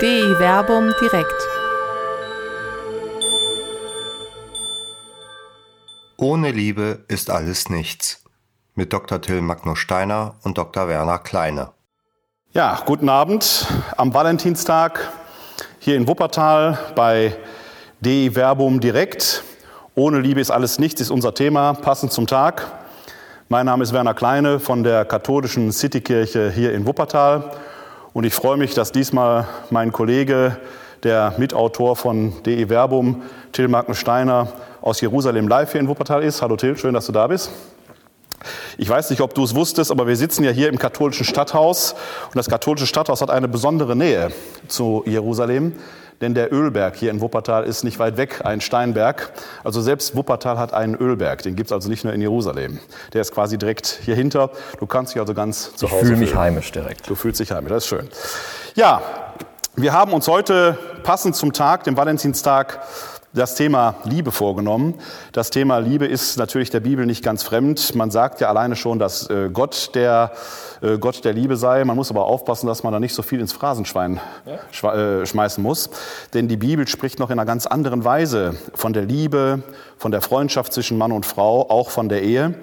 DI Werbung direkt. Ohne Liebe ist alles nichts. Mit Dr. Till Magnus Steiner und Dr. Werner Kleine. Ja, guten Abend am Valentinstag hier in Wuppertal bei DI Verbum direkt. Ohne Liebe ist alles nichts ist unser Thema, passend zum Tag. Mein Name ist Werner Kleine von der katholischen Citykirche hier in Wuppertal und ich freue mich, dass diesmal mein Kollege, der Mitautor von DE Verbum, Till Magnus Steiner aus Jerusalem live hier in Wuppertal ist. Hallo Till, schön, dass du da bist. Ich weiß nicht, ob du es wusstest, aber wir sitzen ja hier im katholischen Stadthaus und das katholische Stadthaus hat eine besondere Nähe zu Jerusalem, denn der Ölberg hier in Wuppertal ist nicht weit weg, ein Steinberg. Also selbst Wuppertal hat einen Ölberg, den gibt es also nicht nur in Jerusalem. Der ist quasi direkt hier hinter. Du kannst dich also ganz zu ich Hause fühle mich fühlen. heimisch direkt. Du fühlst dich heimisch, das ist schön. Ja, wir haben uns heute passend zum Tag, dem Valentinstag, das Thema Liebe vorgenommen. Das Thema Liebe ist natürlich der Bibel nicht ganz fremd. Man sagt ja alleine schon, dass äh, Gott der äh, Gott der Liebe sei. Man muss aber aufpassen, dass man da nicht so viel ins Phrasenschwein äh, schmeißen muss. Denn die Bibel spricht noch in einer ganz anderen Weise von der Liebe, von der Freundschaft zwischen Mann und Frau, auch von der Ehe.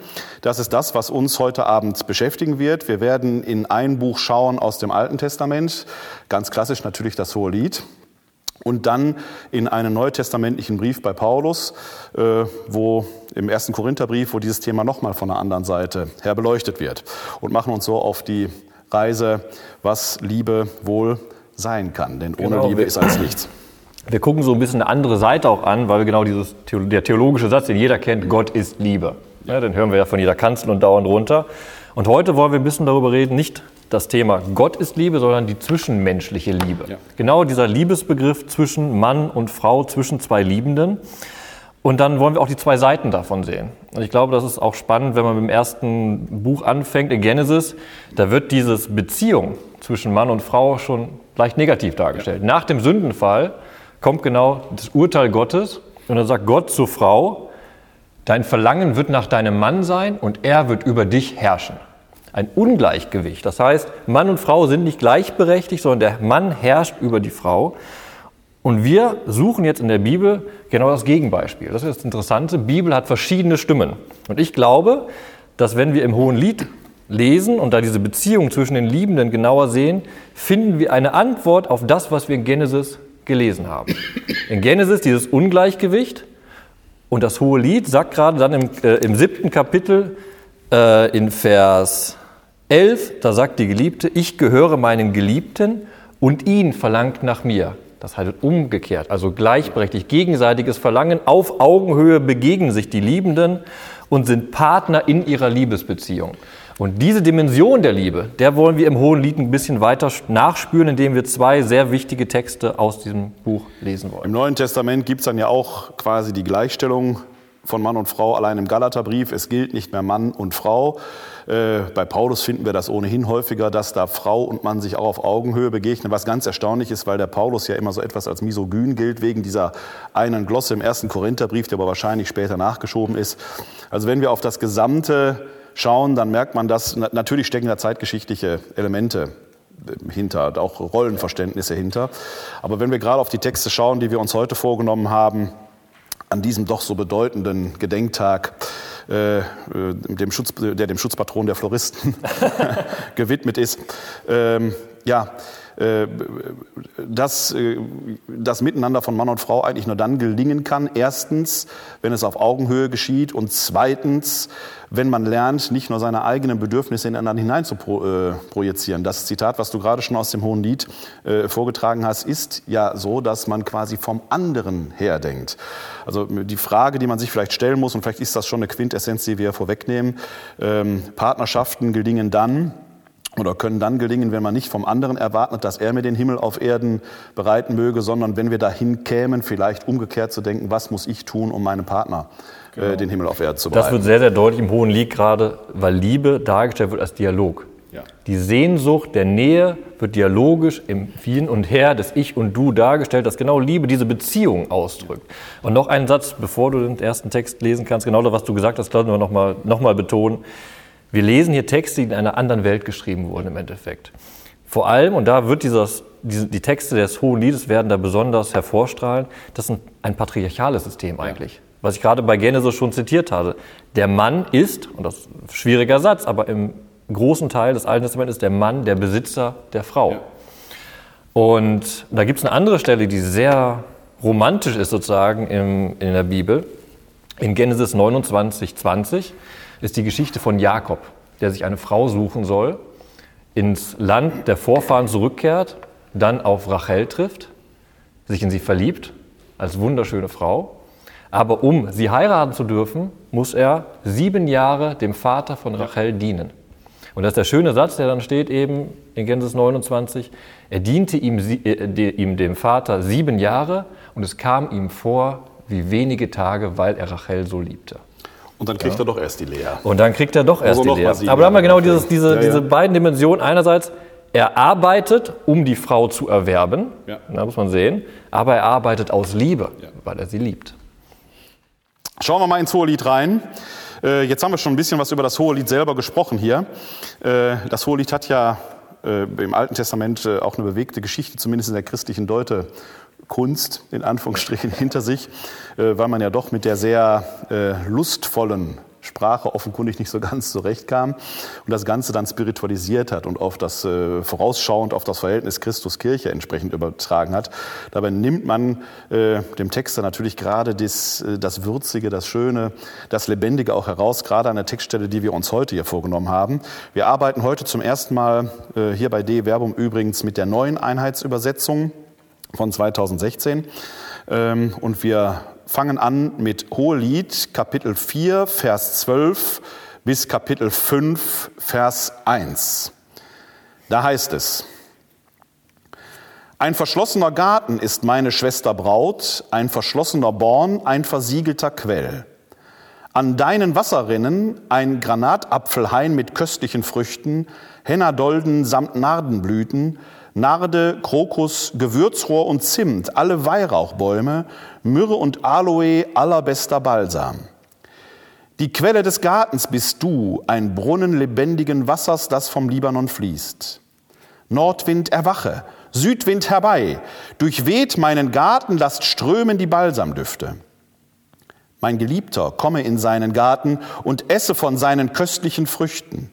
Das ist das, was uns heute Abend beschäftigen wird. Wir werden in ein Buch schauen aus dem Alten Testament. Ganz klassisch natürlich das Hohe Lied und dann in einen neutestamentlichen Brief bei Paulus, äh, wo im ersten Korintherbrief, wo dieses Thema nochmal von der anderen Seite her beleuchtet wird und machen uns so auf die Reise, was Liebe wohl sein kann. Denn ohne Genau. Liebe ist alles nichts. Wir gucken so ein bisschen eine andere Seite auch an, weil wir genau dieses der theologische Satz, den jeder kennt, Gott ist Liebe. Ja, den hören wir ja von jeder Kanzel und dauernd runter. Und heute wollen wir ein bisschen darüber reden, nicht das Thema Gott ist Liebe, sondern die zwischenmenschliche Liebe. Ja. Genau dieser Liebesbegriff zwischen Mann und Frau, zwischen zwei Liebenden. Und dann wollen wir auch die zwei Seiten davon sehen. Und ich glaube, das ist auch spannend, wenn man mit dem ersten Buch anfängt, in Genesis, da wird dieses Beziehung zwischen Mann und Frau schon leicht negativ dargestellt. Nach dem Sündenfall kommt genau das Urteil Gottes und dann sagt Gott zur Frau, dein Verlangen wird nach deinem Mann sein und er wird über dich herrschen. Ein Ungleichgewicht. Das heißt, Mann und Frau sind nicht gleichberechtigt, sondern der Mann herrscht über die Frau. Und wir suchen jetzt in der Bibel genau das Gegenbeispiel. Das ist das Interessante. Bibel hat verschiedene Stimmen. Und ich glaube, dass wenn wir im Hohen Lied lesen und da diese Beziehung zwischen den Liebenden genauer sehen, finden wir eine Antwort auf das, was wir in Genesis gelesen haben. In Genesis dieses Ungleichgewicht und das Hohe Lied sagt gerade dann im, äh, im siebten Kapitel äh, in Vers 11, da sagt die Geliebte, ich gehöre meinen Geliebten und ihn verlangt nach mir. Das heißt umgekehrt, also gleichberechtigt, gegenseitiges Verlangen. Auf Augenhöhe begegnen sich die Liebenden und sind Partner in ihrer Liebesbeziehung. Und diese Dimension der Liebe, der wollen wir im Hohen Lied ein bisschen weiter nachspüren, indem wir zwei sehr wichtige Texte aus diesem Buch lesen wollen. Im Neuen Testament gibt es dann ja auch quasi die Gleichstellung von Mann und Frau allein im Galaterbrief. Es gilt nicht mehr Mann und Frau. Äh, bei Paulus finden wir das ohnehin häufiger, dass da Frau und Mann sich auch auf Augenhöhe begegnen, was ganz erstaunlich ist, weil der Paulus ja immer so etwas als misogyn gilt, wegen dieser einen Glosse im ersten Korintherbrief, der aber wahrscheinlich später nachgeschoben ist. Also wenn wir auf das Gesamte schauen, dann merkt man, dass na- natürlich stecken da zeitgeschichtliche Elemente hinter, auch Rollenverständnisse hinter. Aber wenn wir gerade auf die Texte schauen, die wir uns heute vorgenommen haben, an diesem doch so bedeutenden Gedenktag, äh, äh, dem Schutz, der dem Schutzpatron der Floristen gewidmet ist, ähm, ja, dass äh, das Miteinander von Mann und Frau eigentlich nur dann gelingen kann. Erstens, wenn es auf Augenhöhe geschieht und zweitens, wenn man lernt, nicht nur seine eigenen Bedürfnisse in anderen hinein zu pro, äh, projizieren. Das Zitat, was du gerade schon aus dem Hohen Lied äh, vorgetragen hast, ist ja so, dass man quasi vom anderen her denkt. Also die Frage, die man sich vielleicht stellen muss, und vielleicht ist das schon eine Quintessenz, die wir vorwegnehmen, ähm, Partnerschaften gelingen dann, oder können dann gelingen, wenn man nicht vom anderen erwartet, dass er mir den Himmel auf Erden bereiten möge, sondern wenn wir dahin kämen, vielleicht umgekehrt zu denken, was muss ich tun, um meinem Partner äh, den Himmel auf Erden zu Das bereiten. wird sehr, sehr deutlich im Hohen Lied gerade, weil Liebe dargestellt wird als Dialog. Ja. Die Sehnsucht der Nähe wird dialogisch im Hin und Her des Ich und Du dargestellt, dass genau Liebe diese Beziehung ausdrückt. Und noch einen Satz, bevor du den ersten Text lesen kannst, genau das, was du gesagt hast, sollten wir nochmal noch mal betonen. Wir lesen hier Texte, die in einer anderen Welt geschrieben wurden im Endeffekt. Vor allem, und da wird dieses, die, die Texte des Hohen Liedes werden da besonders hervorstrahlen. Das ist ein, ein patriarchales System eigentlich. Was ich gerade bei Genesis schon zitiert habe. Der Mann ist, und das ist ein schwieriger Satz, aber im großen Teil des Alten Testaments ist der Mann der Besitzer der Frau. Ja. Und da gibt es eine andere Stelle, die sehr romantisch ist sozusagen im, in der Bibel. In Genesis 29, 20 ist die Geschichte von Jakob, der sich eine Frau suchen soll, ins Land der Vorfahren zurückkehrt, dann auf Rachel trifft, sich in sie verliebt, als wunderschöne Frau. Aber um sie heiraten zu dürfen, muss er sieben Jahre dem Vater von Rachel dienen. Und das ist der schöne Satz, der dann steht eben in Genesis 29. Er diente ihm, äh, ihm dem Vater sieben Jahre und es kam ihm vor wie wenige Tage, weil er Rachel so liebte. Und dann kriegt ja. er doch erst die Lea. Und dann kriegt er doch erst Also die Lea. Aber da haben wir genau dieses, diese, Ja, diese beiden Dimensionen. Einerseits, er arbeitet, um die Frau zu erwerben, Ja. da muss man sehen, aber er arbeitet aus Liebe, weil er sie liebt. Schauen wir mal ins Hohelied rein. Äh, Jetzt haben wir schon ein bisschen was über das Hohelied selber gesprochen hier. Äh, Das Hohelied hat ja äh, im Alten Testament auch eine bewegte Geschichte, zumindest in der christlichen Deutekunst, in Anführungsstrichen, hinter sich, äh, weil man ja doch mit der sehr äh, lustvollen Sprache offenkundig nicht so ganz zurechtkam und das Ganze dann spiritualisiert hat und auf das äh, vorausschauend auf das Verhältnis Christus-Kirche entsprechend übertragen hat. Dabei nimmt man äh, dem Texter natürlich gerade das, äh, das Würzige, das Schöne, das Lebendige auch heraus, gerade an der Textstelle, die wir uns heute hier vorgenommen haben. Wir arbeiten heute zum ersten Mal äh, hier bei D Werbung übrigens mit der neuen Einheitsübersetzung von 2016 ähm, und wir fangen an mit Hohelied, Kapitel 4, Vers 12 bis Kapitel 5, Vers 1. Da heißt es, ein verschlossener Garten ist meine Schwester Braut, ein verschlossener Born, ein versiegelter Quell. An deinen Wasserrinnen ein Granatapfelhain mit köstlichen Früchten, Hennadolden samt Nardenblüten, Narde, Krokus, Gewürzrohr und Zimt, alle Weihrauchbäume, Myrrhe und Aloe, allerbester Balsam. Die Quelle des Gartens bist du, ein Brunnen lebendigen Wassers, das vom Libanon fließt. Nordwind erwache, Südwind herbei, durchweht meinen Garten, lasst strömen die Balsamdüfte. Mein Geliebter, komme in seinen Garten und esse von seinen köstlichen Früchten.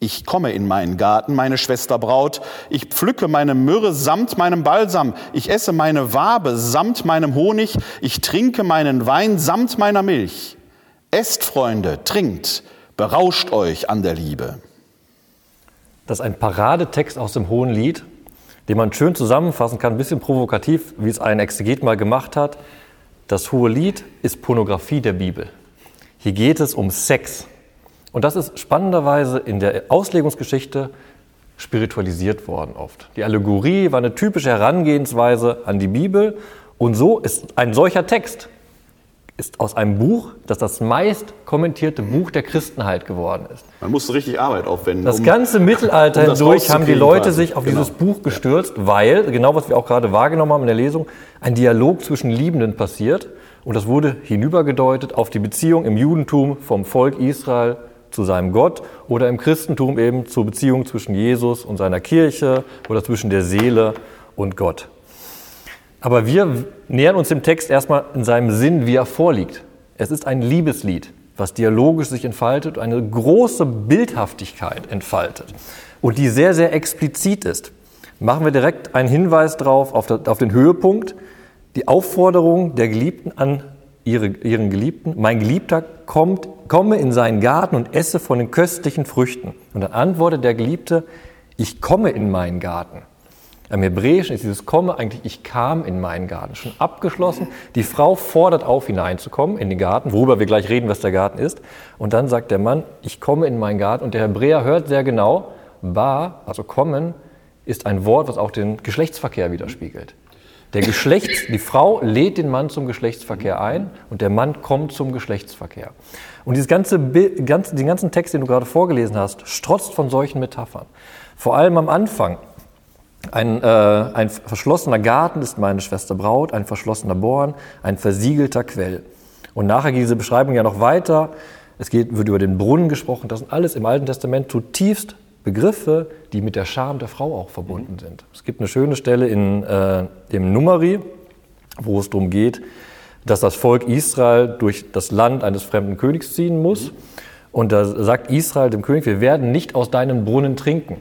Ich komme in meinen Garten, meine Schwester Braut, ich pflücke meine Myrrhe samt meinem Balsam, ich esse meine Wabe samt meinem Honig, ich trinke meinen Wein samt meiner Milch. Esst, Freunde, trinkt, berauscht euch an der Liebe. Das ist ein Paradetext aus dem Hohen Lied, den man schön zusammenfassen kann, ein bisschen provokativ, wie es ein Exeget mal gemacht hat. Das Hohe Lied ist Pornografie der Bibel. Hier geht es um Sex. Und das ist spannenderweise in der Auslegungsgeschichte spiritualisiert worden oft. Die Allegorie war eine typische Herangehensweise an die Bibel. Und so ist ein solcher Text ist aus einem Buch, das das meist kommentierte Buch der Christenheit geworden ist. Man musste richtig Arbeit aufwenden. Das um- ganze Mittelalter um hindurch haben die Leute quasi. sich auf Genau. dieses Buch gestürzt, weil, genau was wir auch gerade wahrgenommen haben in der Lesung, ein Dialog zwischen Liebenden passiert. Und das wurde hinübergedeutet auf die Beziehung im Judentum vom Volk Israel zu seinem Gott oder im Christentum eben zur Beziehung zwischen Jesus und seiner Kirche oder zwischen der Seele und Gott. Aber wir nähern uns dem Text erstmal in seinem Sinn, wie er vorliegt. Es ist ein Liebeslied, was dialogisch sich entfaltet, eine große Bildhaftigkeit entfaltet und die sehr, sehr explizit ist. Machen wir direkt einen Hinweis drauf auf, den Höhepunkt, die Aufforderung der Geliebten an ihre, ihren Geliebten. Mein Geliebter kommt, komme in seinen Garten und esse von den köstlichen Früchten. Und dann antwortet der Geliebte, ich komme in meinen Garten. Im Hebräischen ist dieses Komme eigentlich, ich kam in meinen Garten, schon abgeschlossen. Die Frau fordert auf, hineinzukommen in den Garten, worüber wir gleich reden, was der Garten ist. Und dann sagt der Mann, ich komme in meinen Garten. Und der Hebräer hört sehr genau, ba, also kommen, ist ein Wort, was auch den Geschlechtsverkehr widerspiegelt. Der Geschlechts, die Frau lädt den Mann zum Geschlechtsverkehr ein und der Mann kommt zum Geschlechtsverkehr. Und dieses ganze, ganz, den ganzen Text, den du gerade vorgelesen hast, strotzt von solchen Metaphern. Vor allem am Anfang. Ein, äh, ein verschlossener Garten ist meine Schwester Braut, ein verschlossener Born, ein versiegelter Quell. Und nachher geht diese Beschreibung ja noch weiter. Es geht, wird über den Brunnen gesprochen. Das sind alles im Alten Testament zutiefst Begriffe, die mit der Scham der Frau auch verbunden sind. Es gibt eine schöne Stelle in äh, dem Numeri, wo es darum geht, dass das Volk Israel durch das Land eines fremden Königs ziehen muss. Und da sagt Israel dem König, wir werden nicht aus deinem Brunnen trinken.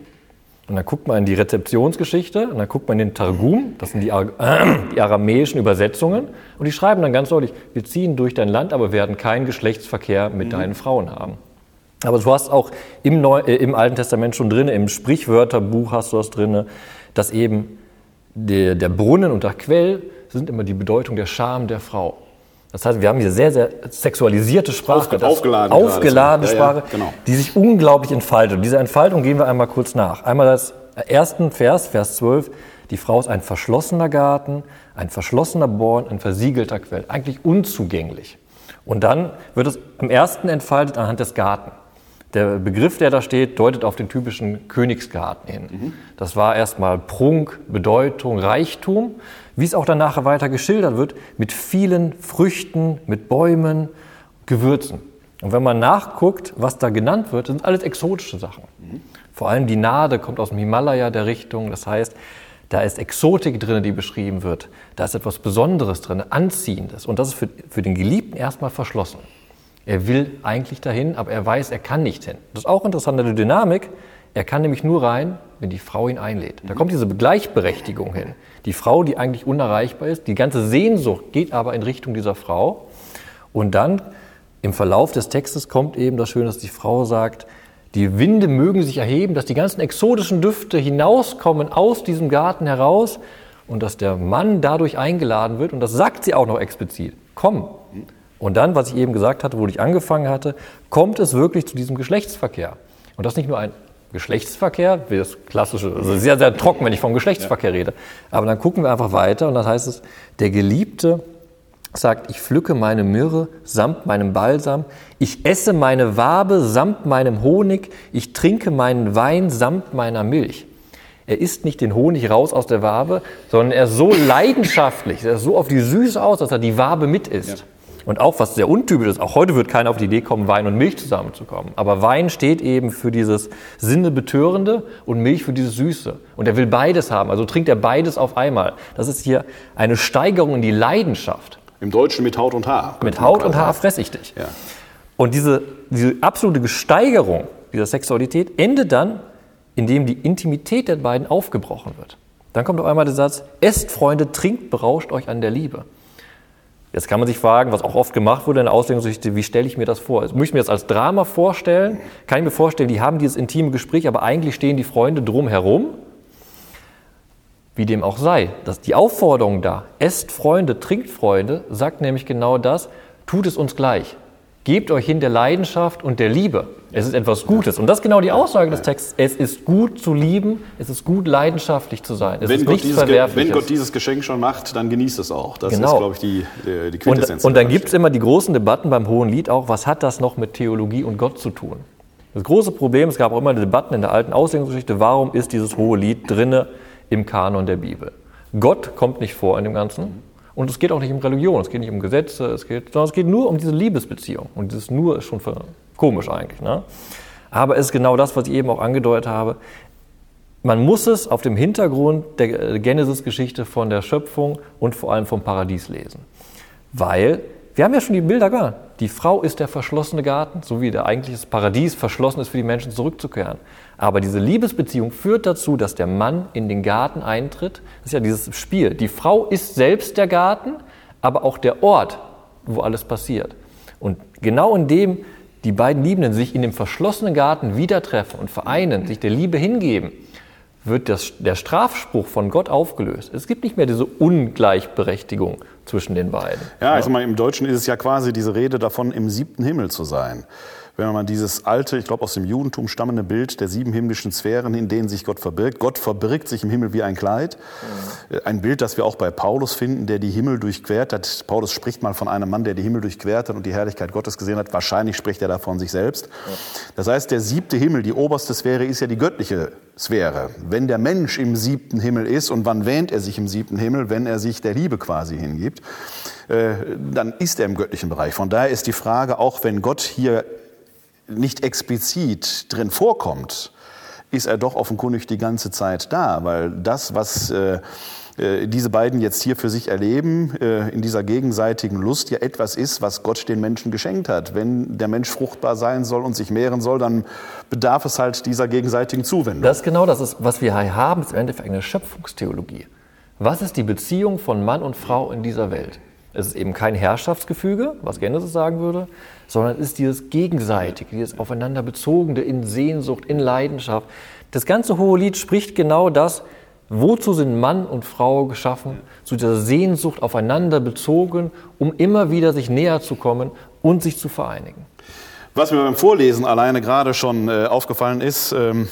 Und dann guckt man in die Rezeptionsgeschichte und dann guckt man in den Targum, das sind die, äh, die, aramäischen Übersetzungen, und die schreiben dann ganz deutlich, wir ziehen durch dein Land, aber werden keinen Geschlechtsverkehr mit mhm. deinen Frauen haben. Aber du hast auch im, Neu äh, im Alten Testament schon drin, im Sprichwörterbuch hast du das drin, dass eben der, der Brunnen und der Quell sind immer die Bedeutung der Scham der Frau. Das heißt, wir haben hier sehr, sehr sexualisierte Sprache, Aufge aufgeladen aufgeladene Sprache, ja, ja, genau. die sich unglaublich entfaltet. Und diese Entfaltung gehen wir einmal kurz nach. Einmal das ersten Vers, Vers 12. Die Frau ist ein verschlossener Garten, ein verschlossener Born, ein versiegelter Quell. Eigentlich unzugänglich. Und dann wird es im ersten entfaltet anhand des Garten. Der Begriff, der da steht, deutet auf den typischen Königsgarten hin. Mhm. Das war erstmal Prunk, Bedeutung, Reichtum, wie es auch dann nachher weiter geschildert wird, mit vielen Früchten, mit Bäumen, Gewürzen. Und wenn man nachguckt, was da genannt wird, sind alles exotische Sachen. Mhm. Vor allem die Nade kommt aus dem Himalaya der Richtung. Das heißt, da ist Exotik drin, die beschrieben wird. Da ist etwas Besonderes drin, Anziehendes. Und das ist für, für den Geliebten erstmal verschlossen. Er will eigentlich dahin, aber er weiß, er kann nicht hin. Das ist auch interessant, eine Dynamik. Er kann nämlich nur rein, wenn die Frau ihn einlädt. Da kommt diese Gleichberechtigung hin. Die Frau, die eigentlich unerreichbar ist, die ganze Sehnsucht geht aber in Richtung dieser Frau. Und dann im Verlauf des Textes kommt eben das Schöne, dass die Frau sagt, die Winde mögen sich erheben, dass die ganzen exotischen Düfte hinauskommen aus diesem Garten heraus und dass der Mann dadurch eingeladen wird. Und das sagt sie auch noch explizit. Komm, und dann, was ich eben gesagt hatte, wo ich angefangen hatte, kommt es wirklich zu diesem Geschlechtsverkehr. Und das ist nicht nur ein Geschlechtsverkehr, wie das klassische, also sehr, sehr trocken, wenn ich vom Geschlechtsverkehr rede. Aber dann gucken wir einfach weiter und dann heißt es, der Geliebte sagt, ich pflücke meine Myrrhe samt meinem Balsam, ich esse meine Wabe samt meinem Honig, ich trinke meinen Wein samt meiner Milch. Er isst nicht den Honig raus aus der Wabe, sondern er ist so leidenschaftlich, er ist so auf die Süße aus, dass er die Wabe mit isst. Ja. Und auch was sehr untypisch ist, auch heute wird keiner auf die Idee kommen, Wein und Milch zusammenzukommen. Aber Wein steht eben für dieses Sinnebetörende und Milch für dieses Süße. Und er will beides haben, also trinkt er beides auf einmal. Das ist hier eine Steigerung in die Leidenschaft. Im Deutschen mit Haut und Haar. Mit Haut und Haar fress ich dich. Ja. Und diese, diese absolute Gesteigerung dieser Sexualität endet dann, indem die Intimität der beiden aufgebrochen wird. Dann kommt auf einmal der Satz, esst Freunde, trinkt, berauscht euch an der Liebe. Jetzt kann man sich fragen, was auch oft gemacht wurde in der Auslegungsgeschichte, wie stelle ich mir das vor? Muss ich mir das als Drama vorstellen? Kann ich mir vorstellen, die haben dieses intime Gespräch, aber eigentlich stehen die Freunde drumherum? Wie dem auch sei, dass die Aufforderung da, esst Freunde, trinkt Freunde, sagt nämlich genau das, tut es uns gleich. Gebt euch hin der Leidenschaft und der Liebe. Es ist etwas Gutes. Und das ist genau die Aussage des Textes. Es ist gut zu lieben, es ist gut leidenschaftlich zu sein. Es wenn, ist Gott dieses, wenn Gott dieses Geschenk schon macht, dann genießt es auch. Das genau. ist, glaube ich, die, äh, die Quintessenz. Und, und dann gibt es immer die großen Debatten beim Hohen Lied auch, was hat das noch mit Theologie und Gott zu tun? Das große Problem, es gab auch immer Debatten in der alten Auslegungsgeschichte, warum ist dieses Hohe Lied drinne im Kanon der Bibel? Gott kommt nicht vor in dem Ganzen. Und es geht auch nicht um Religion, es geht nicht um Gesetze, es geht, sondern es geht nur um diese Liebesbeziehung. Und dieses nur ist schon komisch eigentlich. Ne? Aber es ist genau das, was ich eben auch angedeutet habe. Man muss es auf dem Hintergrund der Genesis-Geschichte von der Schöpfung und vor allem vom Paradies lesen. Weil wir haben ja schon die Bilder gehört. Die Frau ist der verschlossene Garten, so wie der eigentliche Paradies verschlossen ist für die Menschen zurückzukehren. Aber diese Liebesbeziehung führt dazu, dass der Mann in den Garten eintritt. Das ist ja dieses Spiel. Die Frau ist selbst der Garten, aber auch der Ort, wo alles passiert. Und genau in dem die beiden Liebenden sich in dem verschlossenen Garten wieder treffen und vereinen, sich der Liebe hingeben, wird das, der Strafspruch von Gott aufgelöst. Es gibt nicht mehr diese Ungleichberechtigung zwischen den beiden. Ja, ich sag mal, im Deutschen ist es ja quasi diese Rede davon, im siebten Himmel zu sein wenn man dieses alte, ich glaube aus dem Judentum stammende Bild der sieben himmlischen Sphären, in denen sich Gott verbirgt. Gott verbirgt sich im Himmel wie ein Kleid. Mhm. Ein Bild, das wir auch bei Paulus finden, der die Himmel durchquert hat. Paulus spricht mal von einem Mann, der die Himmel durchquert hat und die Herrlichkeit Gottes gesehen hat. Wahrscheinlich spricht er da von sich selbst. Das heißt, der siebte Himmel, die oberste Sphäre, ist ja die göttliche Sphäre. Wenn der Mensch im siebten Himmel ist, und wann wähnt er sich im siebten Himmel, wenn er sich der Liebe quasi hingibt, äh, dann ist er im göttlichen Bereich. Von daher ist die Frage, auch wenn Gott hier nicht explizit drin vorkommt, ist er doch offenkundig die ganze Zeit da, weil das, was äh, äh, diese beiden jetzt hier für sich erleben, äh, in dieser gegenseitigen Lust, ja etwas ist, was Gott den Menschen geschenkt hat. Wenn der Mensch fruchtbar sein soll und sich mehren soll, dann bedarf es halt dieser gegenseitigen Zuwendung. Das ist genau das, ist, was wir hier haben, ist im Endeffekt eine Schöpfungstheologie. Was ist die Beziehung von Mann und Frau in dieser Welt? Es ist eben kein Herrschaftsgefüge, was Genesis sagen würde, sondern es ist dieses Gegenseitige, dieses aufeinander bezogene in Sehnsucht, in Leidenschaft. Das ganze Hohe Lied spricht genau das, Wozu sind Mann und Frau geschaffen? Zu dieser Sehnsucht aufeinander bezogen, um immer wieder sich näher zu kommen und sich zu vereinigen. Was mir beim Vorlesen alleine gerade schon äh, aufgefallen ist, ähm,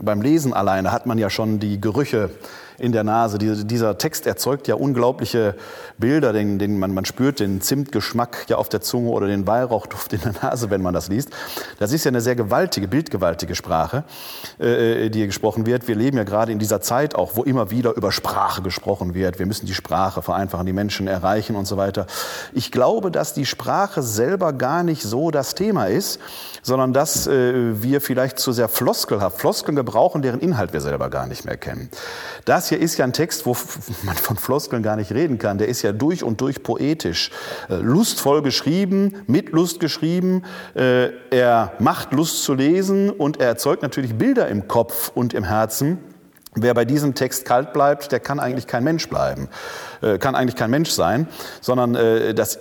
beim Lesen alleine hat man ja schon die Gerüche in der Nase. Dieser Text erzeugt ja unglaubliche Bilder, den, den man, man spürt den Zimtgeschmack ja auf der Zunge oder den Weihrauchduft in der Nase, wenn man das liest. Das ist ja eine sehr gewaltige, bildgewaltige Sprache, äh, die hier gesprochen wird. Wir leben ja gerade in dieser Zeit auch, wo immer wieder über Sprache gesprochen wird. Wir müssen die Sprache vereinfachen, die Menschen erreichen und so weiter. Ich glaube, dass die Sprache selber gar nicht so das Thema ist, sondern dass äh, wir vielleicht zu sehr floskelhaft Floskeln gebrauchen, deren Inhalt wir selber gar nicht mehr kennen. Das hier ist ja ein Text, wo man von Floskeln gar nicht reden kann. Der ist ja durch und durch poetisch, äh, lustvoll geschrieben, mit Lust geschrieben. Äh, er macht Lust zu lesen und er erzeugt natürlich Bilder im Kopf und im Herzen. Wer bei diesem Text kalt bleibt, der kann eigentlich kein Mensch bleiben, äh, kann eigentlich kein Mensch sein, sondern das,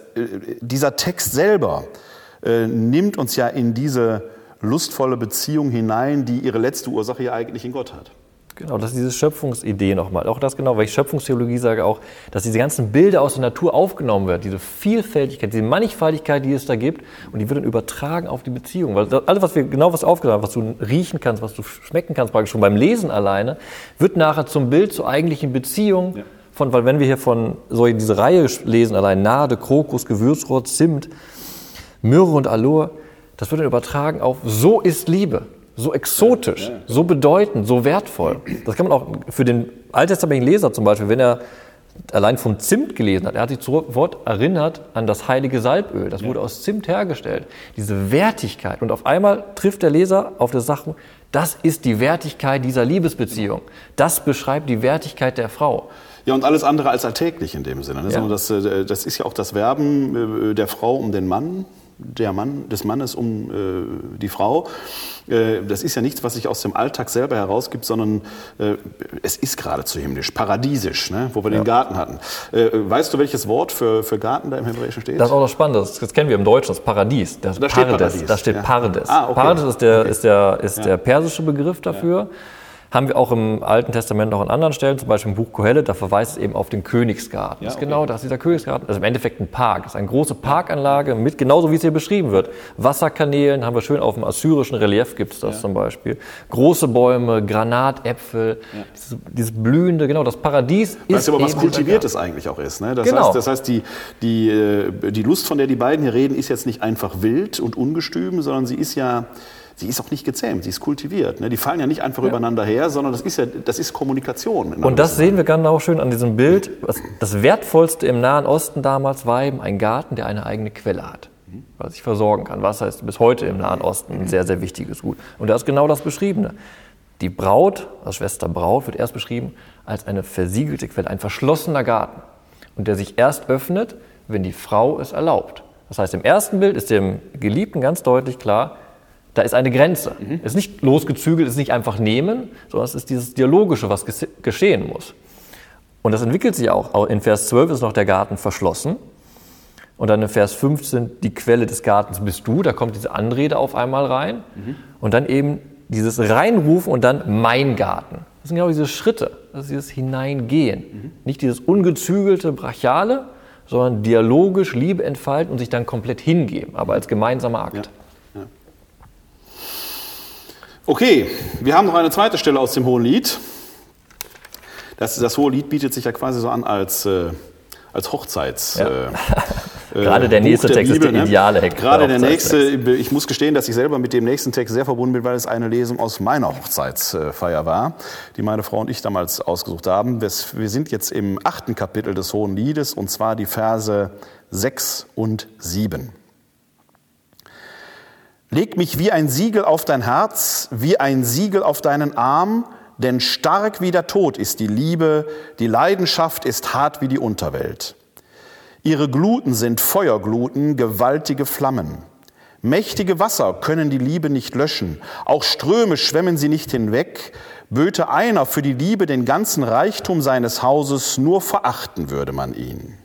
dieser Text selber nimmt uns ja in diese lustvolle Beziehung hinein, die ihre letzte Ursache ja eigentlich in Gott hat. Genau, das ist diese Schöpfungsidee nochmal. Auch das genau, weil ich Schöpfungstheologie sage auch, dass diese ganzen Bilder aus der Natur aufgenommen werden, diese Vielfältigkeit, diese Mannigfaltigkeit, die es da gibt, und die wird dann übertragen auf die Beziehung. Weil alles, was wir genau was aufgenommen haben, was du riechen kannst, was du schmecken kannst, praktisch schon beim Lesen alleine, wird nachher zum Bild zur eigentlichen Beziehung. Ja. Von, weil wenn wir hier von so diese Reihe lesen, allein Nade, Krokus, Gewürzrot, Zimt, Myrrhe und Aloe, das wird dann übertragen auf so ist Liebe so exotisch, so bedeutend, so wertvoll. Das kann man auch für den alttestamentlichen Leser zum Beispiel, wenn er allein vom Zimt gelesen hat, er hat sich sofort erinnert an das heilige Salböl. Das wurde aus Zimt hergestellt. Diese Wertigkeit. Und auf einmal trifft der Leser auf das Sachen, das ist die Wertigkeit dieser Liebesbeziehung. Das beschreibt die Wertigkeit der Frau. Ja, und alles andere als alltäglich in dem Sinne. Ne? Ja. Das, äh, das ist ja auch das Werben äh, der Frau um den Mann der Mann, des Mannes um äh, die Frau. Äh, das ist ja nichts, was sich aus dem Alltag selber herausgibt, sondern äh, es ist geradezu himmlisch, paradiesisch, ne, wo wir ja. den Garten hatten. Äh, weißt du, welches Wort für, für Garten da im Hebräischen steht? Das ist auch das Spannende, das, das kennen wir im Deutschen, das Paradies. Das da steht Paradies. Da steht ja. Pardes. Ah, okay. Pardes ist der, okay. ist der, ist ja. der persische Begriff dafür. Haben wir auch im Alten Testament noch an anderen Stellen, zum Beispiel im Buch Kohelet, da verweist es eben auf den Königsgarten. Ja, das ist okay. genau das, dieser Königsgarten. Also im Endeffekt ein Park. Das ist eine große Parkanlage mit, genauso wie es hier beschrieben wird. Wasserkanälen haben wir schön auf dem assyrischen Relief gibt es das ja. zum Beispiel. Große Bäume, Granatäpfel, ja. dieses, dieses, blühende, genau, das Paradies weißt ist. Weißt du aber, was kultiviertes eigentlich auch ist. Ne? Das, genau. heißt, das heißt, die, die, äh, die Lust, von der die beiden hier reden, ist jetzt nicht einfach wild und ungestüm, sondern sie ist ja sie ist auch nicht gezähmt, sie ist kultiviert. Ne? Die fallen ja nicht einfach ja. übereinander her, sondern das ist ja das ist Kommunikation. Und das sehen wir genau schön an diesem Bild. Das Wertvollste im Nahen Osten damals war eben ein Garten, der eine eigene Quelle hat, was sich versorgen kann. Wasser ist bis heute im Nahen Osten ein sehr, sehr wichtiges Gut. Und da ist genau das Beschriebene. Die Braut, als Schwester Braut, wird erst beschrieben als eine versiegelte Quelle, ein verschlossener Garten. Und der sich erst öffnet, wenn die Frau es erlaubt. Das heißt, im ersten Bild ist dem Geliebten ganz deutlich klar, da ist eine Grenze. Mhm. Es ist nicht losgezügelt, es ist nicht einfach nehmen, sondern es ist dieses Dialogische, was geschehen muss. Und das entwickelt sich auch. In Vers 12 ist noch der Garten verschlossen. Und dann in Vers 15 die Quelle des Gartens bist du. Da kommt diese Anrede auf einmal rein. Mhm. Und dann eben dieses Reinrufen und dann mein Garten. Das sind genau diese Schritte. Das ist dieses Hineingehen. Mhm. Nicht dieses ungezügelte, brachiale, sondern dialogisch Liebe entfalten und sich dann komplett hingeben, aber als gemeinsamer Akt. Ja. Okay, wir haben noch eine zweite Stelle aus dem Hohen Lied. Das, das Hohe Lied bietet sich ja quasi so an als, äh, als Hochzeits. Ja. Äh, Gerade der nächste der Text Bibel, ist der ne? ideale Heck. Gerade der nächste, ich muss gestehen, dass ich selber mit dem nächsten Text sehr verbunden bin, weil es eine Lesung aus meiner Hochzeitsfeier war, die meine Frau und ich damals ausgesucht haben. Wir sind jetzt im achten Kapitel des Hohen Liedes und zwar die Verse 6 und 7. Leg mich wie ein Siegel auf dein Herz, wie ein Siegel auf deinen Arm, denn stark wie der Tod ist die Liebe, die Leidenschaft ist hart wie die Unterwelt. Ihre Gluten sind Feuergluten, gewaltige Flammen. Mächtige Wasser können die Liebe nicht löschen, auch Ströme schwemmen sie nicht hinweg. Böte einer für die Liebe den ganzen Reichtum seines Hauses, nur verachten würde man ihn.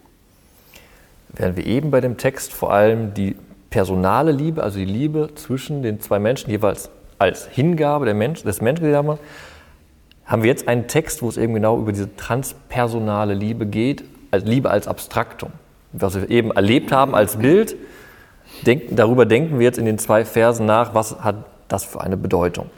Während wir eben bei dem Text vor allem die personale Liebe, also die Liebe zwischen den zwei Menschen jeweils als Hingabe Mensch, des Menschen haben wir jetzt einen Text, wo es eben genau über diese transpersonale Liebe geht, als Liebe als Abstraktum. Was wir eben erlebt haben als Bild, denken, darüber denken wir jetzt in den zwei Versen nach, was hat das für eine Bedeutung.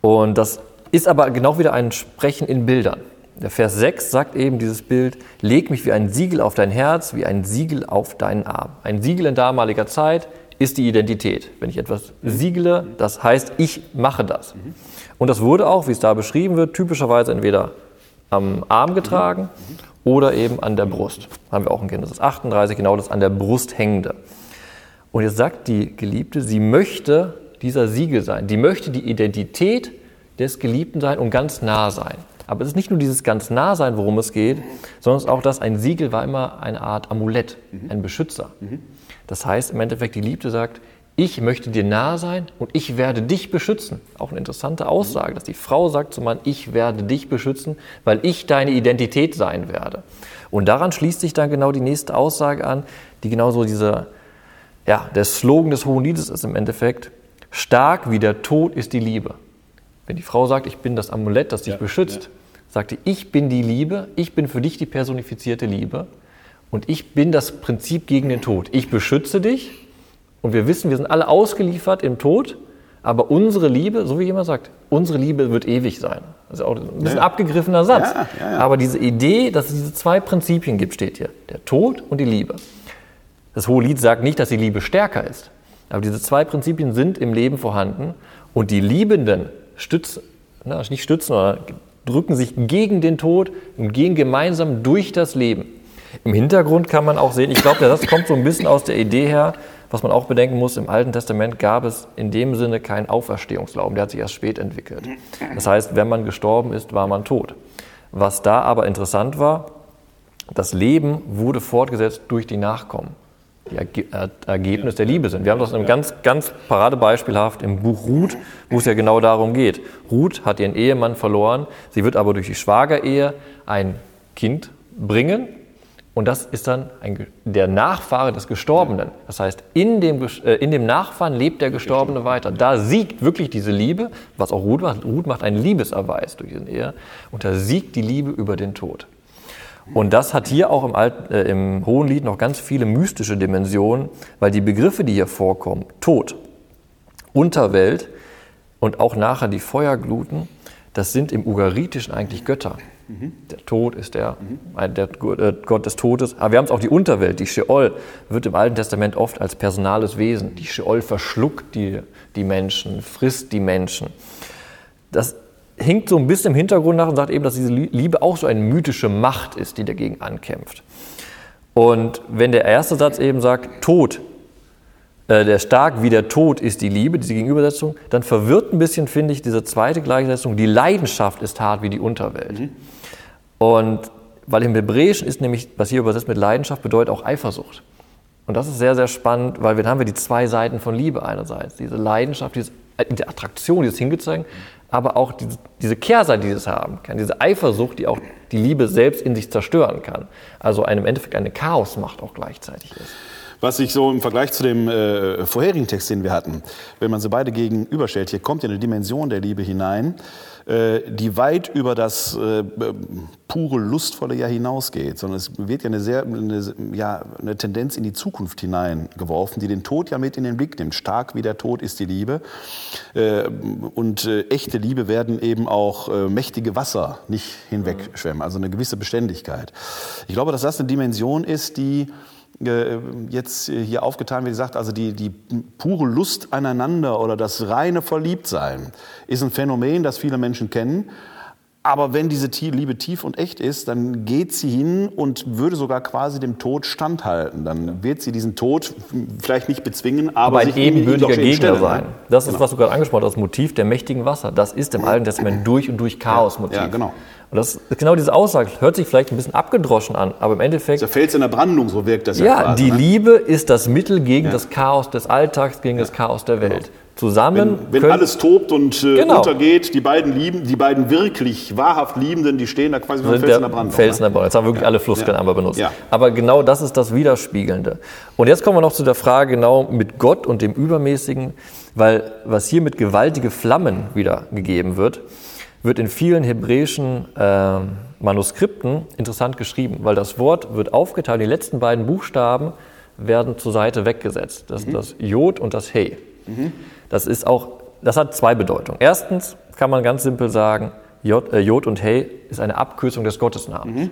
Und das ist aber genau wieder ein Sprechen in Bildern. Der Vers 6 sagt eben dieses Bild, leg mich wie ein Siegel auf dein Herz, wie ein Siegel auf deinen Arm. Ein Siegel in damaliger Zeit ist die Identität. Wenn ich etwas siegele, das heißt, ich mache das. Und das wurde auch, wie es da beschrieben wird, typischerweise entweder am Arm getragen oder eben an der Brust. Haben wir auch in Genesis 38, genau das an der Brust hängende. Und jetzt sagt die Geliebte, sie möchte dieser Siegel sein. Die möchte die Identität des Geliebten sein und ganz nah sein. Aber es ist nicht nur dieses ganz nah sein, worum es geht, sondern es ist auch das, ein Siegel war immer eine Art Amulett, ein Beschützer. Das heißt im Endeffekt, die Geliebte sagt, ich möchte dir nah sein und ich werde dich beschützen. Auch eine interessante Aussage, dass die Frau sagt zum Mann, ich werde dich beschützen, weil ich deine Identität sein werde. Und daran schließt sich dann genau die nächste Aussage an, die genauso dieser, ja, der Slogan des Hohen Liedes ist im Endeffekt, stark wie der Tod ist die Liebe. Wenn die Frau sagt, ich bin das Amulett, das dich ja, beschützt, ja. Sagte, ich bin die Liebe, ich bin für dich die personifizierte Liebe und ich bin das Prinzip gegen den Tod. Ich beschütze dich und wir wissen, wir sind alle ausgeliefert im Tod, aber unsere Liebe, so wie jemand sagt, unsere Liebe wird ewig sein. Das ist auch ein bisschen ja. abgegriffener Satz. Ja, ja, aber diese Idee, dass es diese zwei Prinzipien gibt, steht hier. Der Tod und die Liebe. Das Hohe Lied sagt nicht, dass die Liebe stärker ist. Aber diese zwei Prinzipien sind im Leben vorhanden. Und die Liebenden stützen, na, nicht stützen, sondern drücken sich gegen den Tod und gehen gemeinsam durch das Leben. Im Hintergrund kann man auch sehen, ich glaube, das kommt so ein bisschen aus der Idee her, was man auch bedenken muss, im Alten Testament gab es in dem Sinne keinen Auferstehungsglauben, der hat sich erst spät entwickelt. Das heißt, wenn man gestorben ist, war man tot. Was da aber interessant war, das Leben wurde fortgesetzt durch die Nachkommen, die äh, Ergebnis der Liebe sind. Wir haben das in ganz, ganz paradebeispielhaft im Buch Ruth, wo es ja genau darum geht. Ruth hat ihren Ehemann verloren, sie wird aber durch die Schwagerehe ein Kind bringen und das ist dann ein, der Nachfahre des Gestorbenen. Das heißt, in dem, äh, in dem Nachfahren lebt der Gestorbene weiter. Da siegt wirklich diese Liebe, was auch Ruth macht. Ruth macht einen Liebeserweis durch diesen Ehe. Und da siegt die Liebe über den Tod. Und das hat hier auch im, Alten, äh, im Hohen Lied noch ganz viele mystische Dimensionen, weil die Begriffe, die hier vorkommen, Tod, Unterwelt und auch nachher die Feuergluten, das sind im Ugaritischen eigentlich Götter. Der Tod ist der, der äh, Gott des Todes. Aber wir haben es auch die Unterwelt, die Sheol, wird im Alten Testament oft als personales Wesen. Die Sheol verschluckt die, die Menschen, frisst die Menschen. Das hinkt so ein bisschen im Hintergrund nach und sagt eben, dass diese Liebe auch so eine mythische Macht ist, die dagegen ankämpft. Und wenn der erste Satz eben sagt, Tod, äh, der stark wie der Tod ist die Liebe, diese Gegenübersetzung, dann verwirrt ein bisschen, finde ich, diese zweite Gleichsetzung, die Leidenschaft ist hart wie die Unterwelt. Mhm. Und weil im Hebräischen ist nämlich, was hier übersetzt mit Leidenschaft, bedeutet auch Eifersucht. Und das ist sehr, sehr spannend, weil wir dann haben wir die zwei Seiten von Liebe einerseits. Diese Leidenschaft, diese, diese Attraktion, dieses Hingezeigen, aber auch diese, diese Kehrseite, die es haben kann. Diese Eifersucht, die auch die Liebe selbst in sich zerstören kann. Also einem Endeffekt eine Chaosmacht auch gleichzeitig ist. Was ich so im Vergleich zu dem äh, vorherigen Text, den wir hatten, wenn man sie beide gegenüberstellt, hier kommt ja eine Dimension der Liebe hinein, äh, die weit über das äh, pure Lustvolle ja hinausgeht, sondern es wird ja eine sehr eine, ja, eine Tendenz in die Zukunft hineingeworfen, die den Tod ja mit in den Blick nimmt. Stark wie der Tod ist die Liebe. Äh, und äh, echte Liebe werden eben auch äh, mächtige Wasser nicht hinwegschwemmen, also eine gewisse Beständigkeit. Ich glaube, dass das eine Dimension ist, die jetzt hier aufgetan, wie gesagt, also die, die pure Lust aneinander oder das reine Verliebtsein ist ein Phänomen, das viele Menschen kennen. Aber wenn diese Liebe tief und echt ist, dann geht sie hin und würde sogar quasi dem Tod standhalten. Dann wird sie diesen Tod vielleicht nicht bezwingen, aber, aber ein ebenbürtiger Gegner sein. Das ist, was du gerade angesprochen hast, das Motiv der mächtigen Wasser. Das ist im Alten Testament durch und durch Chaos-Motiv. Ja, genau. Und das ist genau diese Aussage hört sich vielleicht ein bisschen abgedroschen an, aber im Endeffekt Der Fels in der Brandung, so wirkt das ja, Ja, quasi. die ne? Liebe ist das Mittel gegen das Chaos des Alltags, gegen das Chaos der Welt. Zusammen Wenn können, alles tobt und äh, Genau. untergeht, die beiden lieben, die beiden wirklich wahrhaft Liebenden, die stehen da quasi wie ein sind Fels in der Brandung. Felsen ne? der Brandung. Jetzt haben wir wirklich alle Ja. einmal benutzt. Ja. Aber genau das ist das Widerspiegelnde. Und jetzt kommen wir noch zu der Frage genau mit Gott und dem Übermäßigen, weil was hier mit gewaltige Flammen wieder gegeben wird, wird in vielen hebräischen ähm, Manuskripten interessant geschrieben, weil das Wort wird aufgeteilt, die letzten beiden Buchstaben werden zur Seite weggesetzt. Das ist das Jod und das He. Das ist auch, das hat zwei Bedeutungen. Erstens kann man ganz simpel sagen, Jod, äh, Jod und He ist eine Abkürzung des Gottesnamens.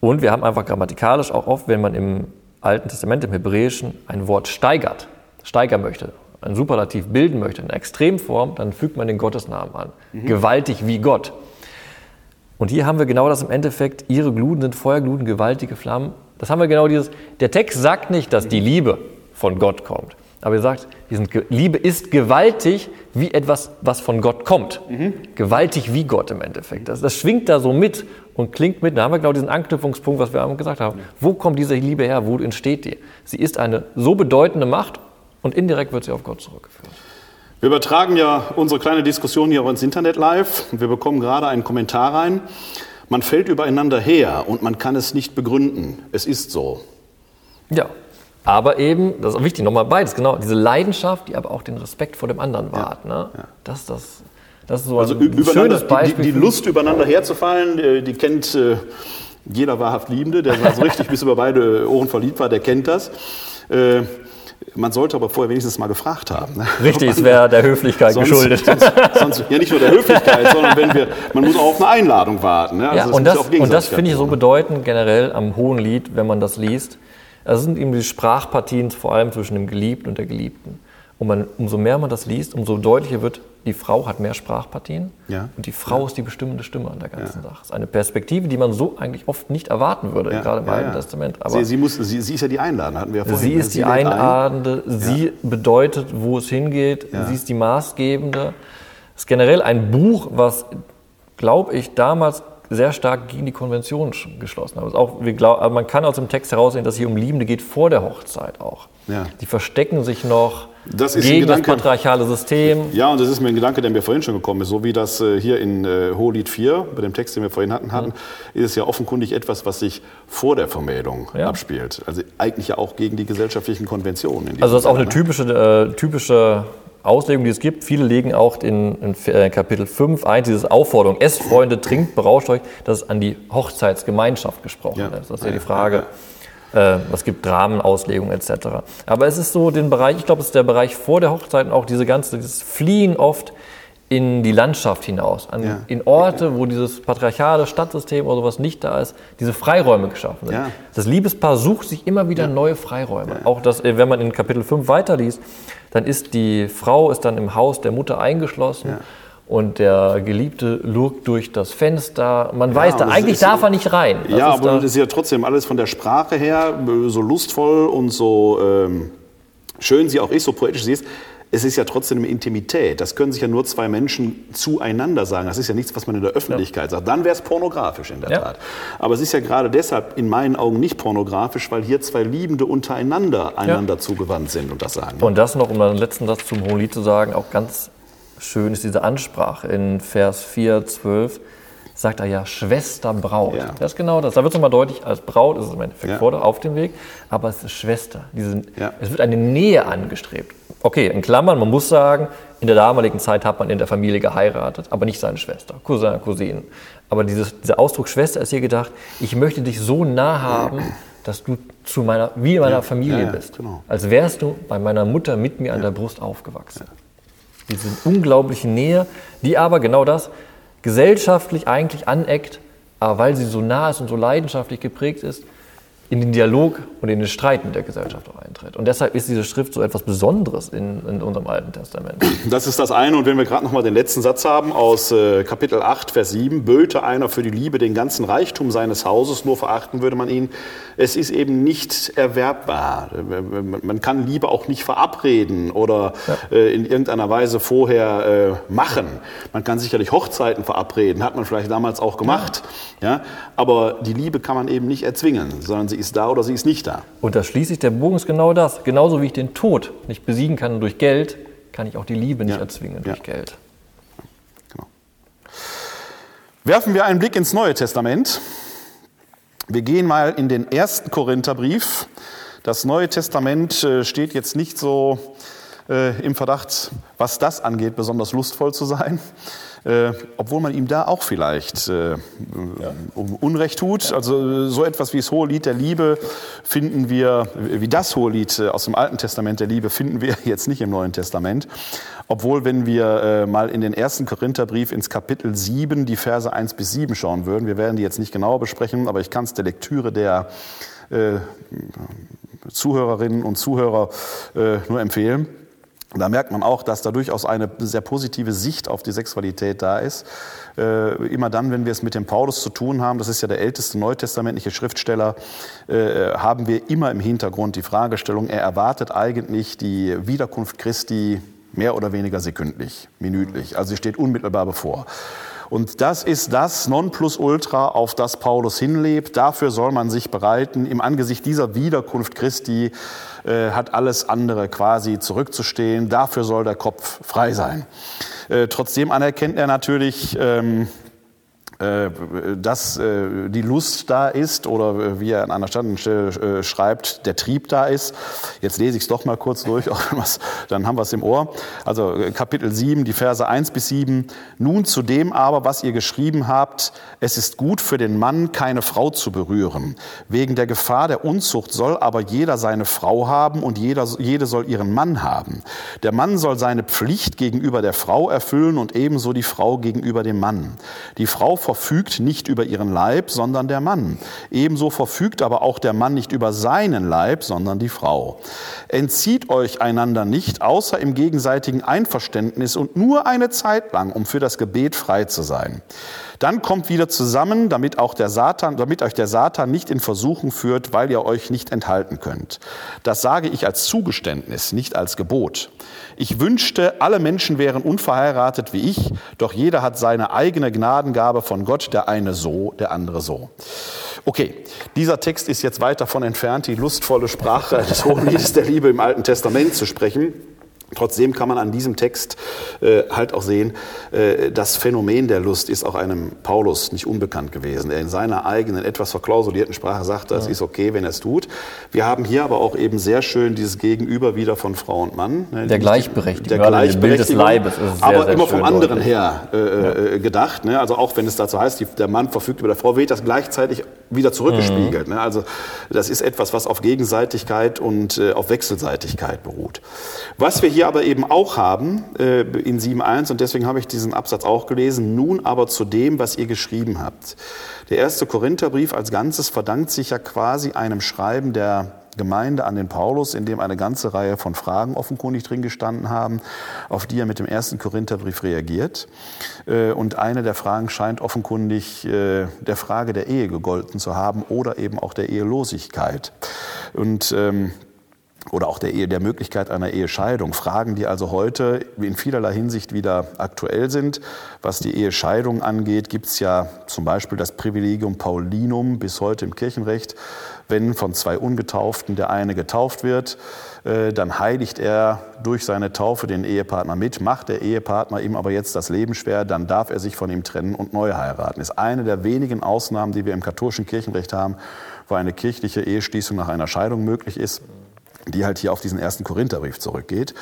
Und wir haben einfach grammatikalisch auch oft, wenn man im Alten Testament, im Hebräischen, ein Wort steigert, steigern möchte, ein Superlativ bilden möchte, in Extremform, dann fügt man den Gottesnamen an. Gewaltig wie Gott. Und hier haben wir genau das im Endeffekt, ihre Gluten sind Feuergluten, gewaltige Flammen. Das haben wir genau dieses, der Text sagt nicht, dass die Liebe von Gott kommt. Aber er sagt, sind, Liebe ist gewaltig wie etwas, was von Gott kommt. Gewaltig wie Gott im Endeffekt. Das, das schwingt da so mit und klingt mit. Da haben wir genau diesen Anknüpfungspunkt, was wir gesagt haben. Wo kommt diese Liebe her? Wo entsteht die? Sie ist eine so bedeutende Macht und indirekt wird sie auf Gott zurückgeführt. Wir übertragen ja unsere kleine Diskussion hier auch ins Internet live. Wir bekommen gerade einen Kommentar rein. Man fällt übereinander her und man kann es nicht begründen. Es ist so. Ja, aber eben, das ist auch wichtig, nochmal beides, genau, diese Leidenschaft, die aber auch den Respekt vor dem anderen wahrt. Ne? Das, ist das, das ist so Also ein schönes Beispiel. die, die Lust, übereinander herzufallen, äh, die kennt äh, jeder wahrhaft Liebende, der so richtig bis über beide Ohren verliebt war, der kennt das. Äh, Man sollte aber vorher wenigstens mal gefragt haben. ne? Richtig, es wäre der Höflichkeit Sonst, geschuldet. sonst, sonst, ja, nicht nur der Höflichkeit, sondern wenn wir, man muss auch auf eine Einladung warten. Ne? Also Ja, es und das, und das finde ich so bedeutend generell am Hohen Lied, wenn man das liest. Es sind eben die Sprachpartien vor allem zwischen dem Geliebten und der Geliebten. Und man, umso mehr man das liest, umso deutlicher wird, die Frau hat mehr Sprachpartien Ja. und die Frau ist die bestimmende Stimme an der ganzen Sache. Das ist eine Perspektive, die man so eigentlich oft nicht erwarten würde, Ja, gerade im ja, Alten ja. Testament. Aber sie, sie, muss, sie, sie ist ja die Einladende, hatten wir ja vorhin. Sie ne? ist die lädt ein. Einladende, sie bedeutet, wo es hingeht, sie ist die Maßgebende. Es ist generell ein Buch, was, glaube ich, damals sehr stark gegen die Konvention sch- geschlossen hat. Also auch, glaub, aber man kann aus dem Text heraussehen, dass es hier um Liebende geht vor der Hochzeit auch. Ja. Die verstecken sich noch Das ist ein gegen das Gedanke- patriarchale System. Ja, und das ist mir ein Gedanke, der mir vorhin schon gekommen ist. So wie das äh, hier in äh, Hohelied 4, bei dem Text, den wir vorhin hatten, hatten ist es ja offenkundig etwas, was sich vor der Vermählung Ja. abspielt. Also eigentlich ja auch gegen die gesellschaftlichen Konventionen. Also das ist auch eine typische, äh, typische Auslegung, die es gibt. Viele legen auch in, in äh, Kapitel 5 ein, diese Aufforderung, esst Freunde, trinkt, berauscht euch, dass es an die Hochzeitsgemeinschaft gesprochen Ja. ist. Das ist ja Ja, die Frage, äh, was gibt Rahmenauslegungen etc. Aber es ist so den Bereich, ich glaube, es ist der Bereich vor der Hochzeit und auch diese ganze, dieses Fliehen oft in die Landschaft hinaus, an, Ja. in Orte, wo dieses patriarchale Stadtsystem oder sowas nicht da ist, diese Freiräume geschaffen sind. Ja. Das Liebespaar sucht sich immer wieder neue Freiräume. Auch das, äh, wenn man in Kapitel 5 weiterliest, dann ist die Frau ist dann im Haus der Mutter eingeschlossen und der Geliebte lurkt durch das Fenster. Man weiß da, eigentlich darf er nicht rein. Das ja, aber da, das ist ja trotzdem alles von der Sprache her äh, so lustvoll und so ähm, schön sie auch ist, so poetisch sie ist. Es ist ja trotzdem eine Intimität. Das können sich ja nur zwei Menschen zueinander sagen. Das ist ja nichts, was man in der Öffentlichkeit sagt. Dann wäre es pornografisch in der Ja. Tat. Aber es ist ja gerade deshalb in meinen Augen nicht pornografisch, weil hier zwei Liebende untereinander einander zugewandt sind und das sagen. Und das noch, um einen letzten Satz zum Hohen Lied zu sagen, auch ganz schön ist diese Ansprache in Vers 4, 12. Sagt er ja Schwester, Braut. Ja. Das ist genau das. Da wird es nochmal deutlich, als Braut ist es im Endeffekt Ja. vor auf dem Weg, aber es ist Schwester. Diese, Ja. Es wird eine Nähe angestrebt. Okay, in Klammern, man muss sagen, in der damaligen Zeit hat man in der Familie geheiratet, aber nicht seine Schwester, Cousin, Cousine. Aber dieses, dieser Ausdruck Schwester ist hier gedacht, ich möchte dich so nah haben, dass du zu meiner, wie in meiner Familie bist. genau. Als wärst du bei meiner Mutter mit mir an der Brust aufgewachsen. Diese unglaubliche Nähe, die aber genau das gesellschaftlich eigentlich aneckt, aber weil sie so nah ist und so leidenschaftlich geprägt ist, in den Dialog und in den Streit mit der Gesellschaft auch eintritt. Und deshalb ist diese Schrift so etwas Besonderes in, in unserem Alten Testament. Das ist das eine. Und wenn wir gerade noch mal den letzten Satz haben aus äh, Kapitel 8, Vers 7, böte einer für die Liebe den ganzen Reichtum seines Hauses, nur verachten würde man ihn. Es ist eben nicht erwerbbar. Man kann Liebe auch nicht verabreden oder ja. äh, in irgendeiner Weise vorher äh, machen. Man kann sicherlich Hochzeiten verabreden, hat man vielleicht damals auch gemacht. Ja. ja. Aber die Liebe kann man eben nicht erzwingen, sondern sie ist ist da oder sie ist nicht da. Und da schließe ich, der Bogen ist genau das. Genauso wie ich den Tod nicht besiegen kann durch Geld, kann ich auch die Liebe nicht ja. erzwingen durch ja. Geld. Genau. Werfen wir einen Blick ins Neue Testament. Wir gehen mal in den ersten Korintherbrief. Das Neue Testament äh, steht jetzt nicht so äh, im Verdacht, was das angeht, besonders lustvoll zu sein äh, obwohl man ihm da auch vielleicht äh, ja. Unrecht tut. Also so etwas wie das Hohe Lied der Liebe finden wir, wie das Hohe Lied äh, aus dem Alten Testament der Liebe finden wir jetzt nicht im Neuen Testament. Obwohl, wenn wir äh, mal in den ersten Korintherbrief ins Kapitel 7 die Verse 1 bis 7 schauen würden, wir werden die jetzt nicht genauer besprechen, aber ich kann es der Lektüre der äh, Zuhörerinnen und Zuhörer nur empfehlen. Da merkt man auch, dass da durchaus eine sehr positive Sicht auf die Sexualität da ist. Äh, immer dann, wenn wir es mit dem Paulus zu tun haben, das ist ja der älteste neutestamentliche Schriftsteller, äh, haben wir immer im Hintergrund die Fragestellung, er erwartet eigentlich die Wiederkunft Christi mehr oder weniger sekündlich, minütlich. Also sie steht unmittelbar bevor. Und das ist das Nonplusultra, auf das Paulus hinlebt. Dafür soll man sich bereiten. Im Angesicht dieser Wiederkunft Christi äh, hat alles andere quasi zurückzustehen. Dafür soll der Kopf frei sein. Äh, trotzdem anerkennt er natürlich, ähm, äh, dass äh, die Lust da ist oder äh, wie er an einer Stelle schreibt, der Trieb da ist. Jetzt lese ich es doch mal kurz durch, dann haben wir es im Ohr. Also Kapitel 7, die Verse 1 bis 7. Nun zu dem aber, was ihr geschrieben habt, es ist gut für den Mann, keine Frau zu berühren. Wegen der Gefahr der Unzucht soll aber jeder seine Frau haben und jeder, jede soll ihren Mann haben. Der Mann soll seine Pflicht gegenüber der Frau erfüllen und ebenso die Frau gegenüber dem Mann. Die Frau verfügt nicht über ihren Leib, sondern der Mann. Ebenso verfügt aber auch der Mann nicht über seinen Leib, sondern die Frau. Entzieht euch einander nicht, außer im gegenseitigen Einverständnis und nur eine Zeit lang, um für das Gebet frei zu sein. Dann kommt wieder zusammen, damit auch der Satan, damit euch der Satan nicht in Versuchung führt, weil ihr euch nicht enthalten könnt. Das sage ich als Zugeständnis, nicht als Gebot. Ich wünschte, alle Menschen wären unverheiratet wie ich, doch jeder hat seine eigene Gnadengabe von Gott, der eine so, der andere so. Okay, dieser Text ist jetzt weit davon entfernt, die lustvolle Sprache des Hohen Liedes der Liebe im Alten Testament zu sprechen. Trotzdem kann man an diesem Text äh, halt auch sehen, äh, das Phänomen der Lust ist auch einem Paulus nicht unbekannt gewesen. Er in seiner eigenen, etwas verklausulierten Sprache sagt, das ja. ist okay, wenn er es tut. Wir haben hier aber auch eben sehr schön dieses Gegenüber wieder von Frau und Mann. Ne, der Gleichberechtigung. Der Gleichberechtigung, des Leibes. Sehr, aber sehr immer vom anderen deutlich. her äh, ja. Äh, gedacht. Ne? Also auch wenn es dazu heißt, die, der Mann verfügt über der Frau, wird das gleichzeitig wieder zurückgespiegelt. Mhm. Ne? Also das ist etwas, was auf Gegenseitigkeit und äh, auf Wechselseitigkeit beruht. Was wir hier aber eben auch haben äh, in 7.1, und deswegen habe ich diesen Absatz auch gelesen, nun aber zu dem, was ihr geschrieben habt. Der erste Korintherbrief als Ganzes verdankt sich ja quasi einem Schreiben der Gemeinde an den Paulus, in dem eine ganze Reihe von Fragen offenkundig drin gestanden haben, auf die er mit dem ersten Korintherbrief reagiert. Äh, und eine der Fragen scheint offenkundig äh, der Frage der Ehe gegolten zu haben oder eben auch der Ehelosigkeit. Und ähm, oder auch der, Ehe, der Möglichkeit einer Ehescheidung. Fragen, die also heute in vielerlei Hinsicht wieder aktuell sind. Was die Ehescheidung angeht, gibt es ja zum Beispiel das Privilegium Paulinum bis heute im Kirchenrecht. Wenn von zwei Ungetauften der eine getauft wird, äh, dann heiligt er durch seine Taufe den Ehepartner mit. Macht der Ehepartner ihm aber jetzt das Leben schwer, dann darf er sich von ihm trennen und neu heiraten. Ist eine der wenigen Ausnahmen, die wir im katholischen Kirchenrecht haben, wo eine kirchliche Eheschließung nach einer Scheidung möglich ist die halt hier auf diesen ersten Korintherbrief zurückgeht.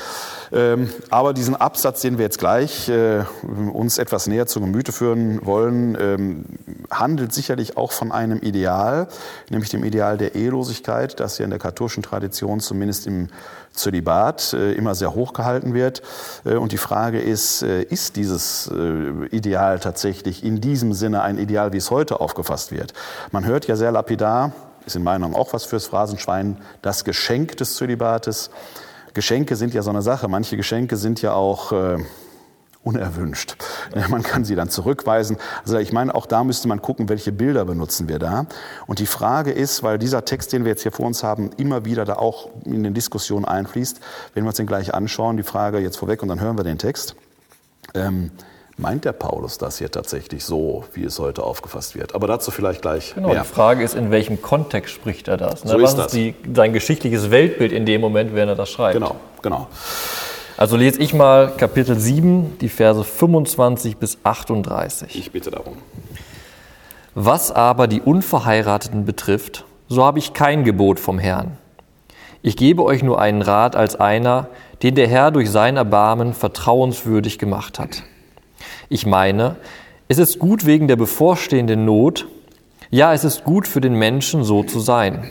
Ähm, aber diesen Absatz, den wir jetzt gleich äh, uns etwas näher zu Gemüte führen wollen, ähm, handelt sicherlich auch von einem Ideal, nämlich dem Ideal der Ehelosigkeit, das ja in der katholischen Tradition zumindest im Zölibat äh, immer sehr hoch gehalten wird. Äh, und die Frage ist, ist dieses Ideal tatsächlich in diesem Sinne ein Ideal, wie es heute aufgefasst wird? Man hört ja sehr lapidar, ist in meinen Augen auch was fürs Phrasenschwein, das Geschenk des Zölibates. Geschenke sind ja so eine Sache. Manche Geschenke sind ja auch äh, unerwünscht. Man kann sie dann zurückweisen. Also ich meine, auch da müsste man gucken, welche Bilder benutzen wir da. Und die Frage ist, weil dieser Text, den wir jetzt hier vor uns haben, immer wieder da auch in den Diskussionen einfließt, wenn wir uns den gleich anschauen, die Frage jetzt vorweg und dann hören wir den Text. Ähm, meint der Paulus das hier tatsächlich so, wie es heute aufgefasst wird? Aber dazu vielleicht gleich genau, mehr. Die Frage ist, in welchem Kontext spricht er das? Ne? So Was ist, das. die, sein geschichtliches Weltbild in dem Moment, wenn er das schreibt? Genau, genau. Also lese ich mal Kapitel 7, die Verse 25 bis 38. Ich bitte darum. Was aber die Unverheirateten betrifft, so habe ich kein Gebot vom Herrn. Ich gebe euch nur einen Rat als einer, den der Herr durch sein Erbarmen vertrauenswürdig gemacht hat. Ich meine, es ist gut wegen der bevorstehenden Not, ja, es ist gut für den Menschen so zu sein.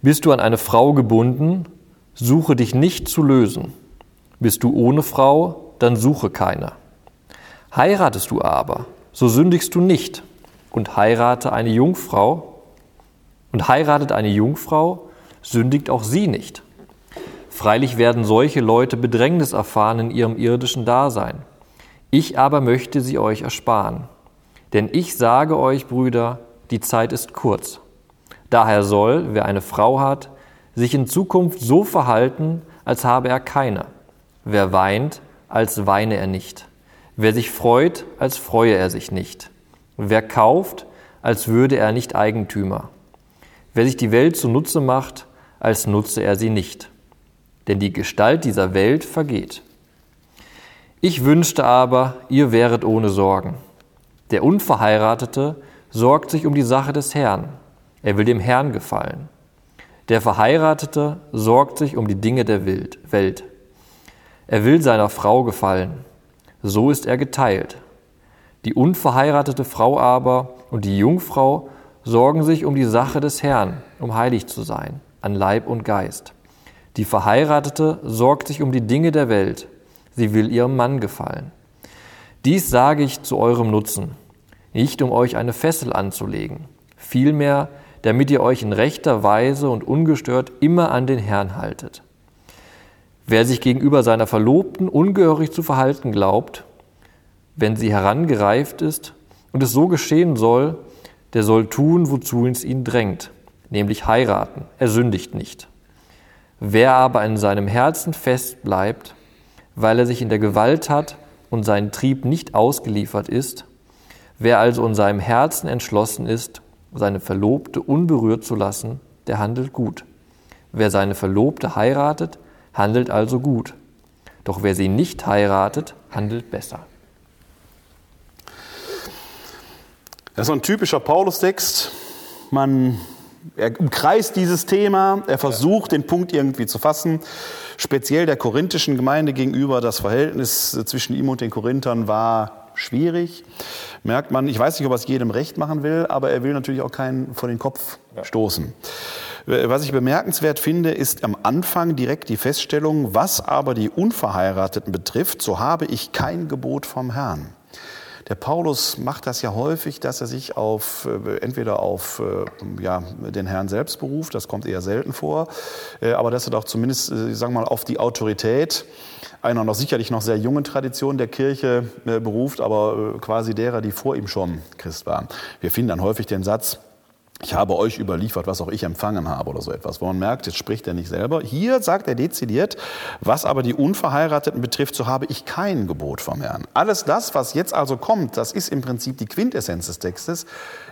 Bist du an eine Frau gebunden, suche dich nicht zu lösen. Bist du ohne Frau, dann suche keine. Heiratest du aber, so sündigst du nicht und heirate eine Jungfrau und heiratet eine Jungfrau, sündigt auch sie nicht. Freilich werden solche Leute Bedrängnis erfahren in ihrem irdischen Dasein. Ich aber möchte sie euch ersparen. Denn ich sage euch, Brüder, die Zeit ist kurz. Daher soll, wer eine Frau hat, sich in Zukunft so verhalten, als habe er keine Wer weint, als weine er nicht. Wer sich freut, als freue er sich nicht. Wer kauft, als würde er nicht Eigentümer. Wer sich die Welt zunutze macht, als nutze er sie nicht. Denn die Gestalt dieser Welt vergeht. Ich wünschte aber, ihr wäret ohne Sorgen. Der Unverheiratete sorgt sich um die Sache des Herrn. Er will dem Herrn gefallen. Der Verheiratete sorgt sich um die Dinge der Welt. Er will seiner Frau gefallen. So ist er geteilt. Die unverheiratete Frau aber und die Jungfrau sorgen sich um die Sache des Herrn, um heilig zu sein, an Leib und Geist. Die Verheiratete sorgt sich um die Dinge der Welt. Sie will ihrem Mann gefallen. Dies sage ich zu eurem Nutzen, nicht um euch eine Fessel anzulegen, vielmehr, damit ihr euch in rechter Weise und ungestört immer an den Herrn haltet. Wer sich gegenüber seiner Verlobten ungehörig zu verhalten glaubt, wenn sie herangereift ist und es so geschehen soll, der soll tun, wozu es ihn drängt, nämlich heiraten, er sündigt nicht. Wer aber in seinem Herzen fest bleibt, weil er sich in der Gewalt hat und sein Trieb nicht ausgeliefert ist, wer also in seinem Herzen entschlossen ist, seine Verlobte unberührt zu lassen, der handelt gut. Wer seine Verlobte heiratet, handelt also gut. Doch wer sie nicht heiratet, handelt besser. Das ist ein typischer Paulus-Text. Man er umkreist dieses Thema, er versucht, den Punkt irgendwie zu fassen. Speziell der korinthischen Gemeinde gegenüber, das Verhältnis zwischen ihm und den Korinthern war schwierig. Merkt man, ich weiß nicht, ob er es jedem recht machen will, aber er will natürlich auch keinen vor den Kopf stoßen. Was ich bemerkenswert finde, ist am Anfang direkt die Feststellung, was aber die Unverheirateten betrifft, so habe ich kein Gebot vom Herrn. Der Paulus macht das ja häufig, dass er sich auf äh, entweder auf äh, ja, den Herrn selbst beruft, das kommt eher selten vor, äh, aber dass er doch zumindest, sagen wir mal, auf die Autorität einer noch sicherlich noch sehr jungen Tradition der Kirche beruft, aber quasi derer, die vor ihm schon Christ waren. Wir finden dann häufig den Satz, ich habe euch überliefert, was auch ich empfangen habe oder so etwas. Wo man merkt, jetzt spricht er nicht selber. Hier sagt er dezidiert, was aber die Unverheirateten betrifft, so habe ich kein Gebot vom Herrn. Alles das, was jetzt also kommt, das ist im Prinzip die Quintessenz des Textes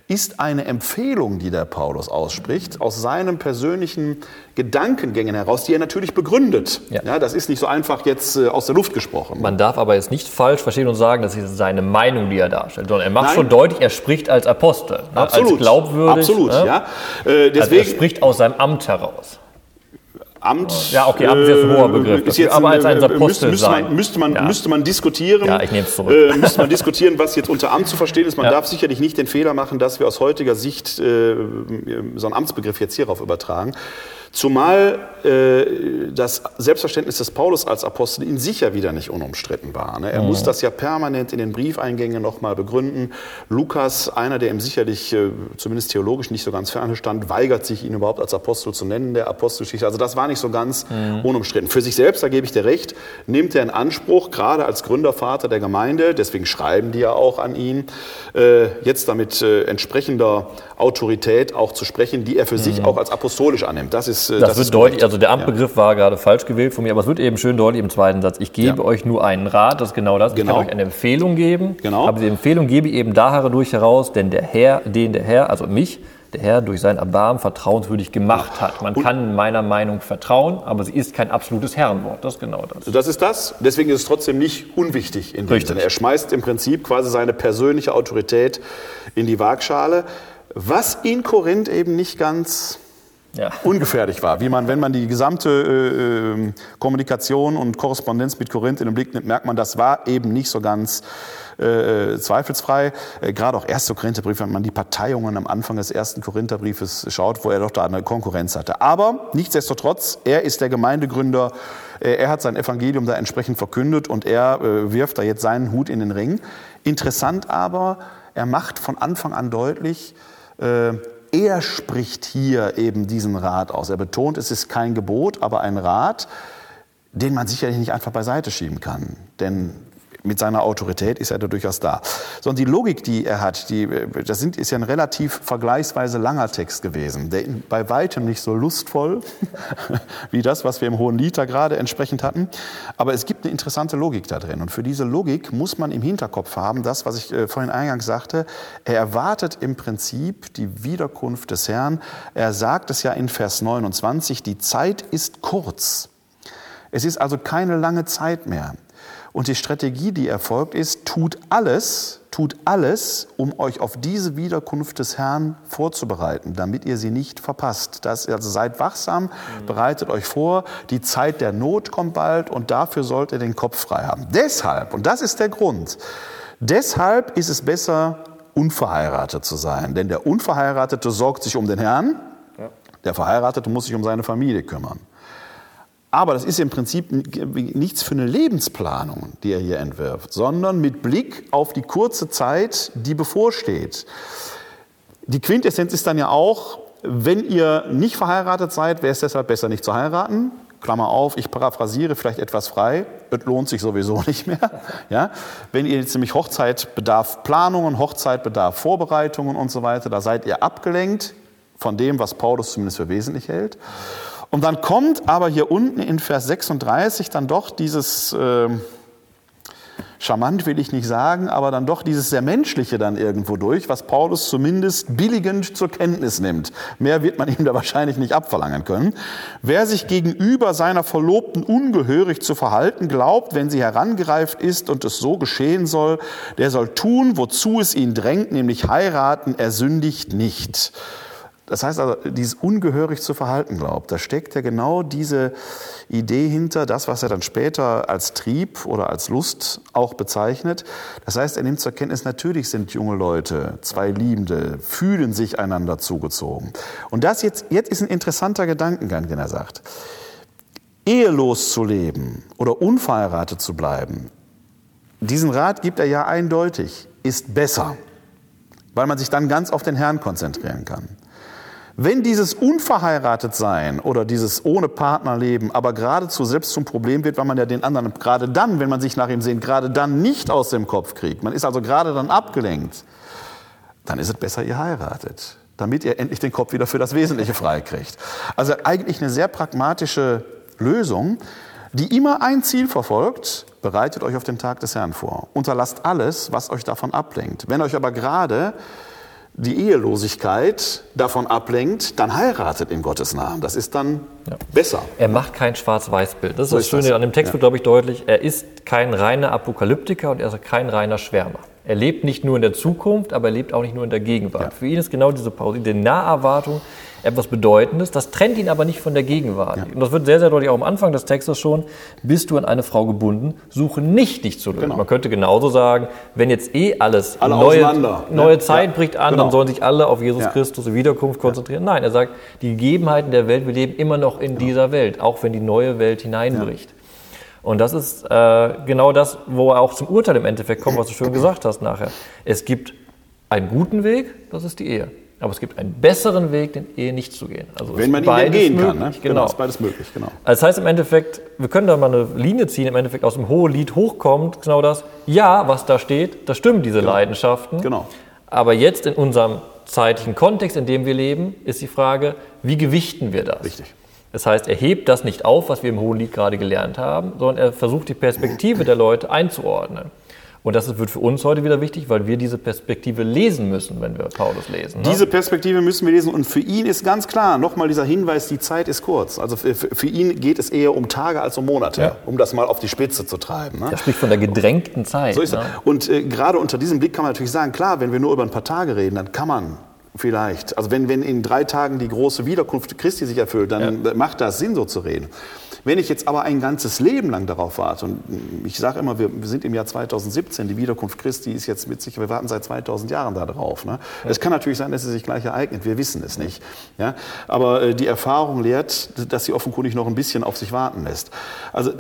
ist eine Empfehlung, die der Paulus ausspricht, aus seinen persönlichen Gedankengängen heraus, die er natürlich begründet. Ja. ja das ist nicht so einfach jetzt äh, aus der Luft gesprochen. Man darf aber jetzt nicht falsch verstehen und sagen, das ist seine Meinung, die er darstellt, sondern er macht Nein. schon deutlich, er spricht als Apostel, ne? Absolut. als glaubwürdig. Absolut, ne? ja. Äh, deswegen, also er spricht aus seinem Amt heraus. Amt. Ja, okay, Amt ist jetzt ein hoher äh, Begriff. Ist jetzt aber als ein Apostel müsste, man, müsste, man, ja. müsste man diskutieren. Ja, ich nehme es zurück. Äh, müsste man diskutieren, was jetzt unter Amt zu verstehen ist. Man ja. darf sicherlich nicht den Fehler machen, dass wir aus heutiger Sicht äh, so einen Amtsbegriff jetzt hierauf übertragen. Zumal äh, das Selbstverständnis des Paulus als Apostel in sich ja wieder nicht unumstritten war. Ne? Er mhm. muss das ja permanent in den Briefeingängen nochmal begründen. Lukas, einer, der ihm sicherlich, äh, zumindest theologisch, nicht so ganz ferne stand, weigert sich, ihn überhaupt als Apostel zu nennen, der Apostelgeschichte. Also das war nicht so ganz mhm. unumstritten. Für sich selbst, da gebe ich dir recht, nimmt er in Anspruch, gerade als Gründervater der Gemeinde, deswegen schreiben die ja auch an ihn, äh, jetzt damit äh, entsprechender Autorität auch zu sprechen, die er für mhm. sich auch als apostolisch annimmt. Das ist äh, das, das wird ist deutlich, also der Amtbegriff ja. war gerade falsch gewählt von mir, aber es wird eben schön deutlich im zweiten Satz. Ich gebe ja. euch nur einen Rat, das ist genau das. Genau. Ich kann euch eine Empfehlung geben, genau. aber die Empfehlung gebe ich eben dadurch heraus, denn der Herr, den der Herr, also mich, der Herr durch sein Erbarmen vertrauenswürdig gemacht hat. Man und kann meiner Meinung vertrauen, aber sie ist kein absolutes Herrenwort. Das ist genau das. Das ist das. Deswegen ist es trotzdem nicht unwichtig in dem Richtig. Sinne. Er schmeißt im Prinzip quasi seine persönliche Autorität in die Waagschale, was in Korinth eben nicht ganz ja. ungefährlich war. Wie man, wenn man die gesamte äh, ähm, Kommunikation und Korrespondenz mit Korinth in den Blick nimmt, merkt man, das war eben nicht so ganz äh, zweifelsfrei. Äh, Gerade auch 1. Korintherbrief, wenn man die Parteiungen am Anfang des ersten Korintherbriefes schaut, wo er doch da eine Konkurrenz hatte. Aber nichtsdestotrotz, er ist der Gemeindegründer, äh, er hat sein Evangelium da entsprechend verkündet und er äh, wirft da jetzt seinen Hut in den Ring. Interessant aber, er macht von Anfang an deutlich, äh, er spricht hier eben diesen Rat aus. Er betont, es ist kein Gebot, aber ein Rat, den man sicherlich nicht einfach beiseite schieben kann. Denn mit seiner Autorität ist er da durchaus da. Sondern die Logik, die er hat, die, das sind, ist ja ein relativ vergleichsweise langer Text gewesen, der bei weitem nicht so lustvoll wie das, was wir im Hohen da gerade entsprechend hatten. Aber es gibt eine interessante Logik da drin. Und für diese Logik muss man im Hinterkopf haben, das, was ich äh, vorhin eingangs sagte, er erwartet im Prinzip die Wiederkunft des Herrn. Er sagt es ja in Vers 29, die Zeit ist kurz. Es ist also keine lange Zeit mehr. Und die Strategie, die erfolgt, ist, tut alles, tut alles, um euch auf diese Wiederkunft des Herrn vorzubereiten, damit ihr sie nicht verpasst. Das, also seid wachsam, mhm. bereitet euch vor, die Zeit der Not kommt bald und dafür sollt ihr den Kopf frei haben. Deshalb, und das ist der Grund, deshalb ist es besser, unverheiratet zu sein. Denn der Unverheiratete sorgt sich um den Herrn, der Verheiratete muss sich um seine Familie kümmern. Aber das ist im Prinzip nichts für eine Lebensplanung, die er hier entwirft, sondern mit Blick auf die kurze Zeit, die bevorsteht. Die Quintessenz ist dann ja auch, wenn ihr nicht verheiratet seid, wäre es deshalb besser, nicht zu heiraten. Klammer auf, ich paraphrasiere vielleicht etwas frei, es lohnt sich sowieso nicht mehr. Ja? Wenn ihr jetzt nämlich Hochzeit bedarf Planungen, Hochzeit bedarf Vorbereitungen und so weiter, da seid ihr abgelenkt von dem, was Paulus zumindest für wesentlich hält. Und dann kommt aber hier unten in Vers 36 dann doch dieses, äh, charmant will ich nicht sagen, aber dann doch dieses sehr Menschliche dann irgendwo durch, was Paulus zumindest billigend zur Kenntnis nimmt. Mehr wird man ihm da wahrscheinlich nicht abverlangen können. Wer sich gegenüber seiner Verlobten ungehörig zu verhalten glaubt, wenn sie herangereift ist und es so geschehen soll, der soll tun, wozu es ihn drängt, nämlich heiraten, er sündigt nicht. Das heißt also, dieses ungehörig zu verhalten glaubt, da steckt ja genau diese Idee hinter, das, was er dann später als Trieb oder als Lust auch bezeichnet. Das heißt, er nimmt zur Kenntnis, natürlich sind junge Leute, zwei Liebende, fühlen sich einander zugezogen. Und das jetzt, jetzt ist ein interessanter Gedankengang, den er sagt. Ehelos zu leben oder unverheiratet zu bleiben, diesen Rat gibt er ja eindeutig, ist besser, weil man sich dann ganz auf den Herrn konzentrieren kann. Wenn dieses Unverheiratetsein oder dieses ohne Partnerleben aber geradezu selbst zum Problem wird, weil man ja den anderen gerade dann, wenn man sich nach ihm sehnt, gerade dann nicht aus dem Kopf kriegt, man ist also gerade dann abgelenkt, dann ist es besser, ihr heiratet, damit ihr endlich den Kopf wieder für das Wesentliche freikriegt. Also eigentlich eine sehr pragmatische Lösung, die immer ein Ziel verfolgt, bereitet euch auf den Tag des Herrn vor. Unterlasst alles, was euch davon ablenkt. Wenn euch aber gerade die Ehelosigkeit davon ablenkt, dann heiratet in Gottes Namen. Das ist dann ja. besser. Er macht kein Schwarz-Weiß-Bild. Das ist so das Schöne an dem Text, ja. wird, glaube ich, deutlich. Er ist kein reiner Apokalyptiker und er ist kein reiner Schwärmer. Er lebt nicht nur in der Zukunft, aber er lebt auch nicht nur in der Gegenwart. Ja. Für ihn ist genau diese Pause, die Naherwartung. Etwas Bedeutendes. Das trennt ihn aber nicht von der Gegenwart. Und das wird sehr, sehr deutlich auch am Anfang des Textes schon. Bist du an eine Frau gebunden, suche nicht dich zu lösen. Genau. Man könnte genauso sagen, wenn jetzt eh alles Alle neue, ne? neue Zeit Ja, bricht an, genau. dann sollen sich alle auf Jesus Ja. Christus Wiederkunft konzentrieren. Nein, er sagt, die Gegebenheiten der Welt, wir leben immer noch in dieser Welt, auch wenn die neue Welt hineinbricht. Und das ist äh, genau das, wo er auch zum Urteil im Endeffekt kommt, was du schön gesagt hast nachher. Es gibt einen guten Weg, das ist die Ehe. Aber es gibt einen besseren Weg, den Ehe nicht zu gehen. Also Wenn man ihn gehen kann. Ne? möglich, Genau. ist beides möglich, genau. Also das heißt im Endeffekt, wir können da mal eine Linie ziehen, im Endeffekt aus dem hohen Lied hochkommt, genau das, ja, was da steht, das stimmen diese Leidenschaften. Genau. Aber jetzt in unserem zeitlichen Kontext, in dem wir leben, ist die Frage, wie gewichten wir das? Richtig. Das heißt, er hebt das nicht auf, was wir im Hohen Lied gerade gelernt haben, sondern er versucht die Perspektive der Leute einzuordnen. Und das wird für uns heute wieder wichtig, weil wir diese Perspektive lesen müssen, wenn wir Paulus lesen. Ne? Diese Perspektive müssen wir lesen und für ihn ist ganz klar, nochmal dieser Hinweis, die Zeit ist kurz. Also für, für ihn geht es eher um Tage als um Monate, Ja. um das mal auf die Spitze zu treiben. Ne? er spricht von der gedrängten Zeit. So ist ne? Und äh, gerade unter diesem Blick kann man natürlich sagen, klar, wenn wir nur über ein paar Tage reden, dann kann man vielleicht, also wenn, wenn in drei Tagen die große Wiederkunft Christi sich erfüllt, dann macht das Sinn, so zu reden. Wenn ich jetzt aber ein ganzes Leben lang darauf warte, und ich sage immer, wir, wir sind im Jahr 2017, die Wiederkunft Christi ist jetzt mit sich, wir warten seit 2000 Jahren darauf. Ne? Es kann natürlich sein, dass sie sich gleich ereignet, wir wissen es nicht. Ja? Aber äh, die Erfahrung lehrt, dass sie offenkundig noch ein bisschen auf sich warten lässt. Also äh,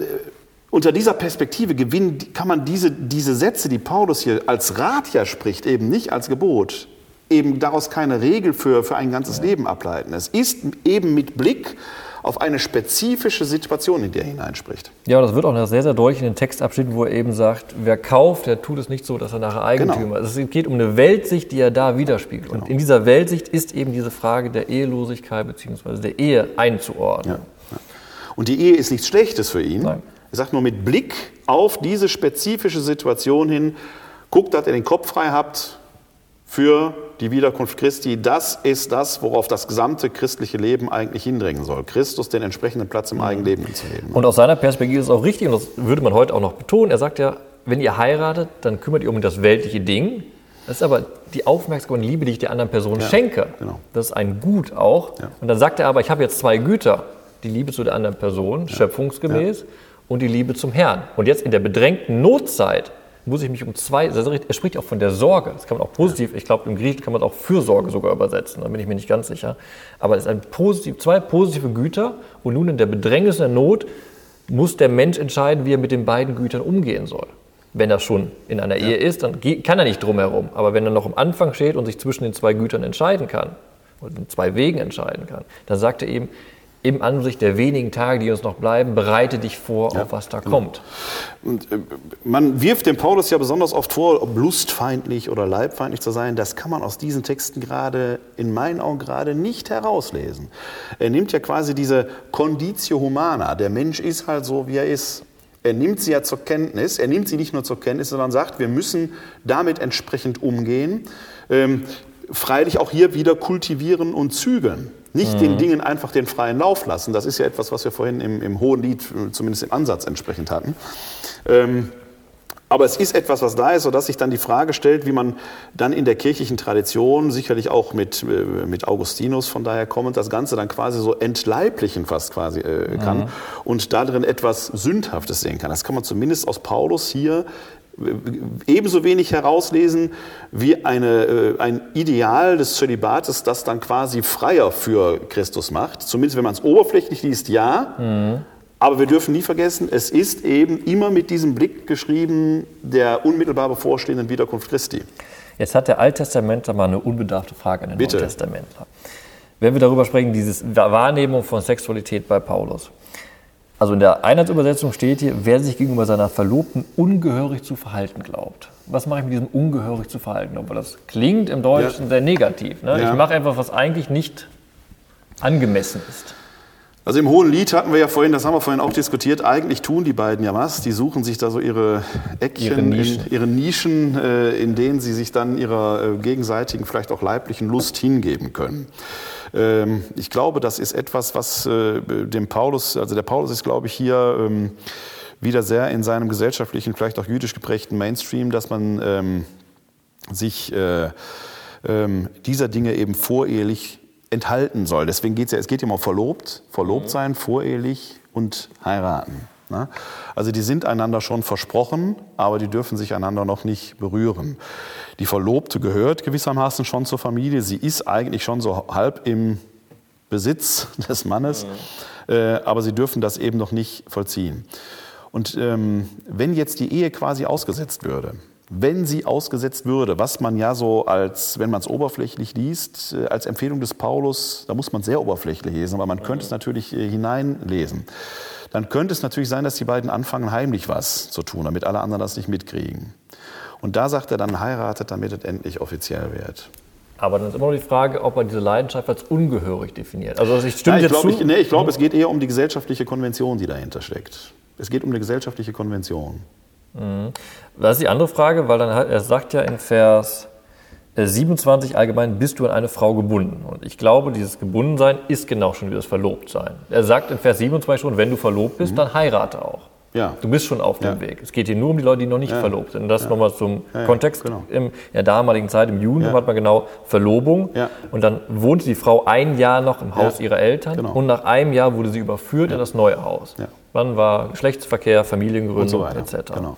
unter dieser Perspektive gewinnen, kann man diese, diese Sätze, die Paulus hier als Rat ja spricht, eben nicht als Gebot, eben daraus keine Regel für, für ein ganzes Leben ableiten. Es ist eben mit Blick auf eine spezifische Situation, in der er hineinspricht. Ja, das wird auch noch sehr, sehr deutlich in den Textabschnitten, wo er eben sagt, wer kauft, der tut es nicht so, dass er nachher Eigentümer Genau. ist. Es geht um eine Weltsicht, die er da widerspiegelt. Und in dieser Weltsicht ist eben diese Frage der Ehelosigkeit bzw. der Ehe einzuordnen. Und die Ehe ist nichts Schlechtes für ihn. Nein. Er sagt nur mit Blick auf diese spezifische Situation hin, guckt, dass ihr den Kopf frei habt für die Wiederkunft Christi. Das ist das, worauf das gesamte christliche Leben eigentlich hindringen soll. Christus den entsprechenden Platz im eigenen Leben zu leben. Und aus seiner Perspektive ist es auch richtig, und das würde man heute auch noch betonen, er sagt ja, wenn ihr heiratet, dann kümmert ihr um das weltliche Ding. Das ist aber die Aufmerksamkeit und Liebe, die ich der anderen Person schenke. genau. Das ist ein Gut auch. Ja. Und dann sagt er aber, ich habe jetzt zwei Güter. Die Liebe zu der anderen Person, schöpfungsgemäß, und die Liebe zum Herrn. Und jetzt in der bedrängten Notzeit muss ich mich um zwei, also er spricht auch von der Sorge, das kann man auch positiv, ich glaube im Griechischen kann man es auch Fürsorge sogar übersetzen, da bin ich mir nicht ganz sicher. Aber es ein positiv, zwei positive Güter und nun in der Bedrängnis der Not muss der Mensch entscheiden, wie er mit den beiden Gütern umgehen soll. Wenn er schon in einer Ehe ist, dann kann er nicht drumherum. Aber wenn er noch am Anfang steht und sich zwischen den zwei Gütern entscheiden kann, oder in zwei Wegen entscheiden kann, dann sagt er eben, im Ansicht der wenigen Tage, die uns noch bleiben, bereite dich vor auf was da kommt. Und äh, man wirft dem Paulus ja besonders oft vor, ob lustfeindlich oder leibfeindlich zu sein. Das kann man aus diesen Texten gerade, in meinen Augen gerade nicht herauslesen. Er nimmt ja quasi diese Conditio Humana. Der Mensch ist halt so, wie er ist. Er nimmt sie ja zur Kenntnis. Er nimmt sie nicht nur zur Kenntnis, sondern sagt, wir müssen damit entsprechend umgehen. Ähm, freilich auch hier wieder kultivieren und zügeln. Nicht den Dingen einfach den freien Lauf lassen. Das ist ja etwas, was wir vorhin im, im Hohen Lied äh, zumindest im Ansatz entsprechend hatten. Ähm, aber es ist etwas, was da ist, sodass sich dann die Frage stellt, wie man dann in der kirchlichen Tradition, sicherlich auch mit, äh, mit Augustinus von daher kommend, das Ganze dann quasi so entleiblichen fast quasi äh, kann und darin etwas Sündhaftes sehen kann. Das kann man zumindest aus Paulus hier ebenso wenig herauslesen wie eine, äh, ein Ideal des Zölibates, das dann quasi freier für Christus macht. Zumindest wenn man es oberflächlich liest, ja. Aber wir dürfen nie vergessen, es ist eben immer mit diesem Blick geschrieben der unmittelbar bevorstehenden Wiederkunft Christi. Jetzt hat der Alttestamentler mal eine unbedarfte Frage an den Bitte. Neutestamentler. Wenn wir darüber sprechen, diese Wahrnehmung von Sexualität bei Paulus. Also in der Einheitsübersetzung steht hier, wer sich gegenüber seiner Verlobten ungehörig zu verhalten glaubt. Was mache ich mit diesem ungehörig zu verhalten? Weil das klingt im Deutschen Ja. sehr negativ. Ne? Ja. Ich mache etwas, was eigentlich nicht angemessen ist. Also im Hohen Lied hatten wir ja vorhin, das haben wir vorhin auch diskutiert, eigentlich tun die beiden ja was. Die suchen sich da so ihre Eckchen, Ihre Nischen. In, ihre Nischen äh, in denen sie sich dann ihrer äh, gegenseitigen, vielleicht auch leiblichen Lust hingeben können. Ähm, ich glaube, das ist etwas, was äh, dem Paulus, also der Paulus ist, glaube ich, hier ähm, wieder sehr in seinem gesellschaftlichen, vielleicht auch jüdisch geprägten Mainstream, dass man ähm, sich äh, ähm, dieser Dinge eben vorehelich enthalten soll. Deswegen geht es ja, es geht ja um verlobt, verlobt sein, vorehelich und heiraten. Ne? Also die sind einander schon versprochen, aber die dürfen sich einander noch nicht berühren. Die Verlobte gehört gewissermaßen schon zur Familie. Sie ist eigentlich schon so halb im Besitz des Mannes, mhm. äh, aber sie dürfen das eben noch nicht vollziehen. Und ähm, wenn jetzt die Ehe quasi ausgesetzt würde, wenn sie ausgesetzt würde, was man ja so als, wenn man es oberflächlich liest, äh, als Empfehlung des Paulus, da muss man sehr oberflächlich lesen, aber man könnte es natürlich äh, hineinlesen, dann könnte es natürlich sein, dass die beiden anfangen, heimlich was zu tun, damit alle anderen das nicht mitkriegen. Und da sagt er dann, heiratet, damit es endlich offiziell wird. Aber dann ist immer noch die Frage, ob er diese Leidenschaft als ungehörig definiert. Also ich stimme ja, ich glaube, ich, nee, ich glaube, es geht eher um die gesellschaftliche Konvention, die dahinter steckt. Es geht um eine gesellschaftliche Konvention. Mhm. Das ist die andere Frage, weil dann hat, er sagt ja in Vers 27 äh, allgemein, bist du an eine Frau gebunden. Und ich glaube, dieses Gebundensein ist genau schon wie das Verlobtsein. Er sagt in Vers 27 schon, wenn du verlobt bist, mhm. dann heirate auch. Ja. Du bist schon auf dem ja. Weg. Es geht hier nur um die Leute, die noch nicht ja. verlobt sind. Und das nochmal zum Kontext. Genau. In der damaligen Zeit, im Judentum, hat man genau Verlobung. Und dann wohnte die Frau ein Jahr noch im Haus ihrer Eltern. Genau. Und nach einem Jahr wurde sie überführt in das neue Haus. Wann war Geschlechtsverkehr, Familiengründung so etc. Genau.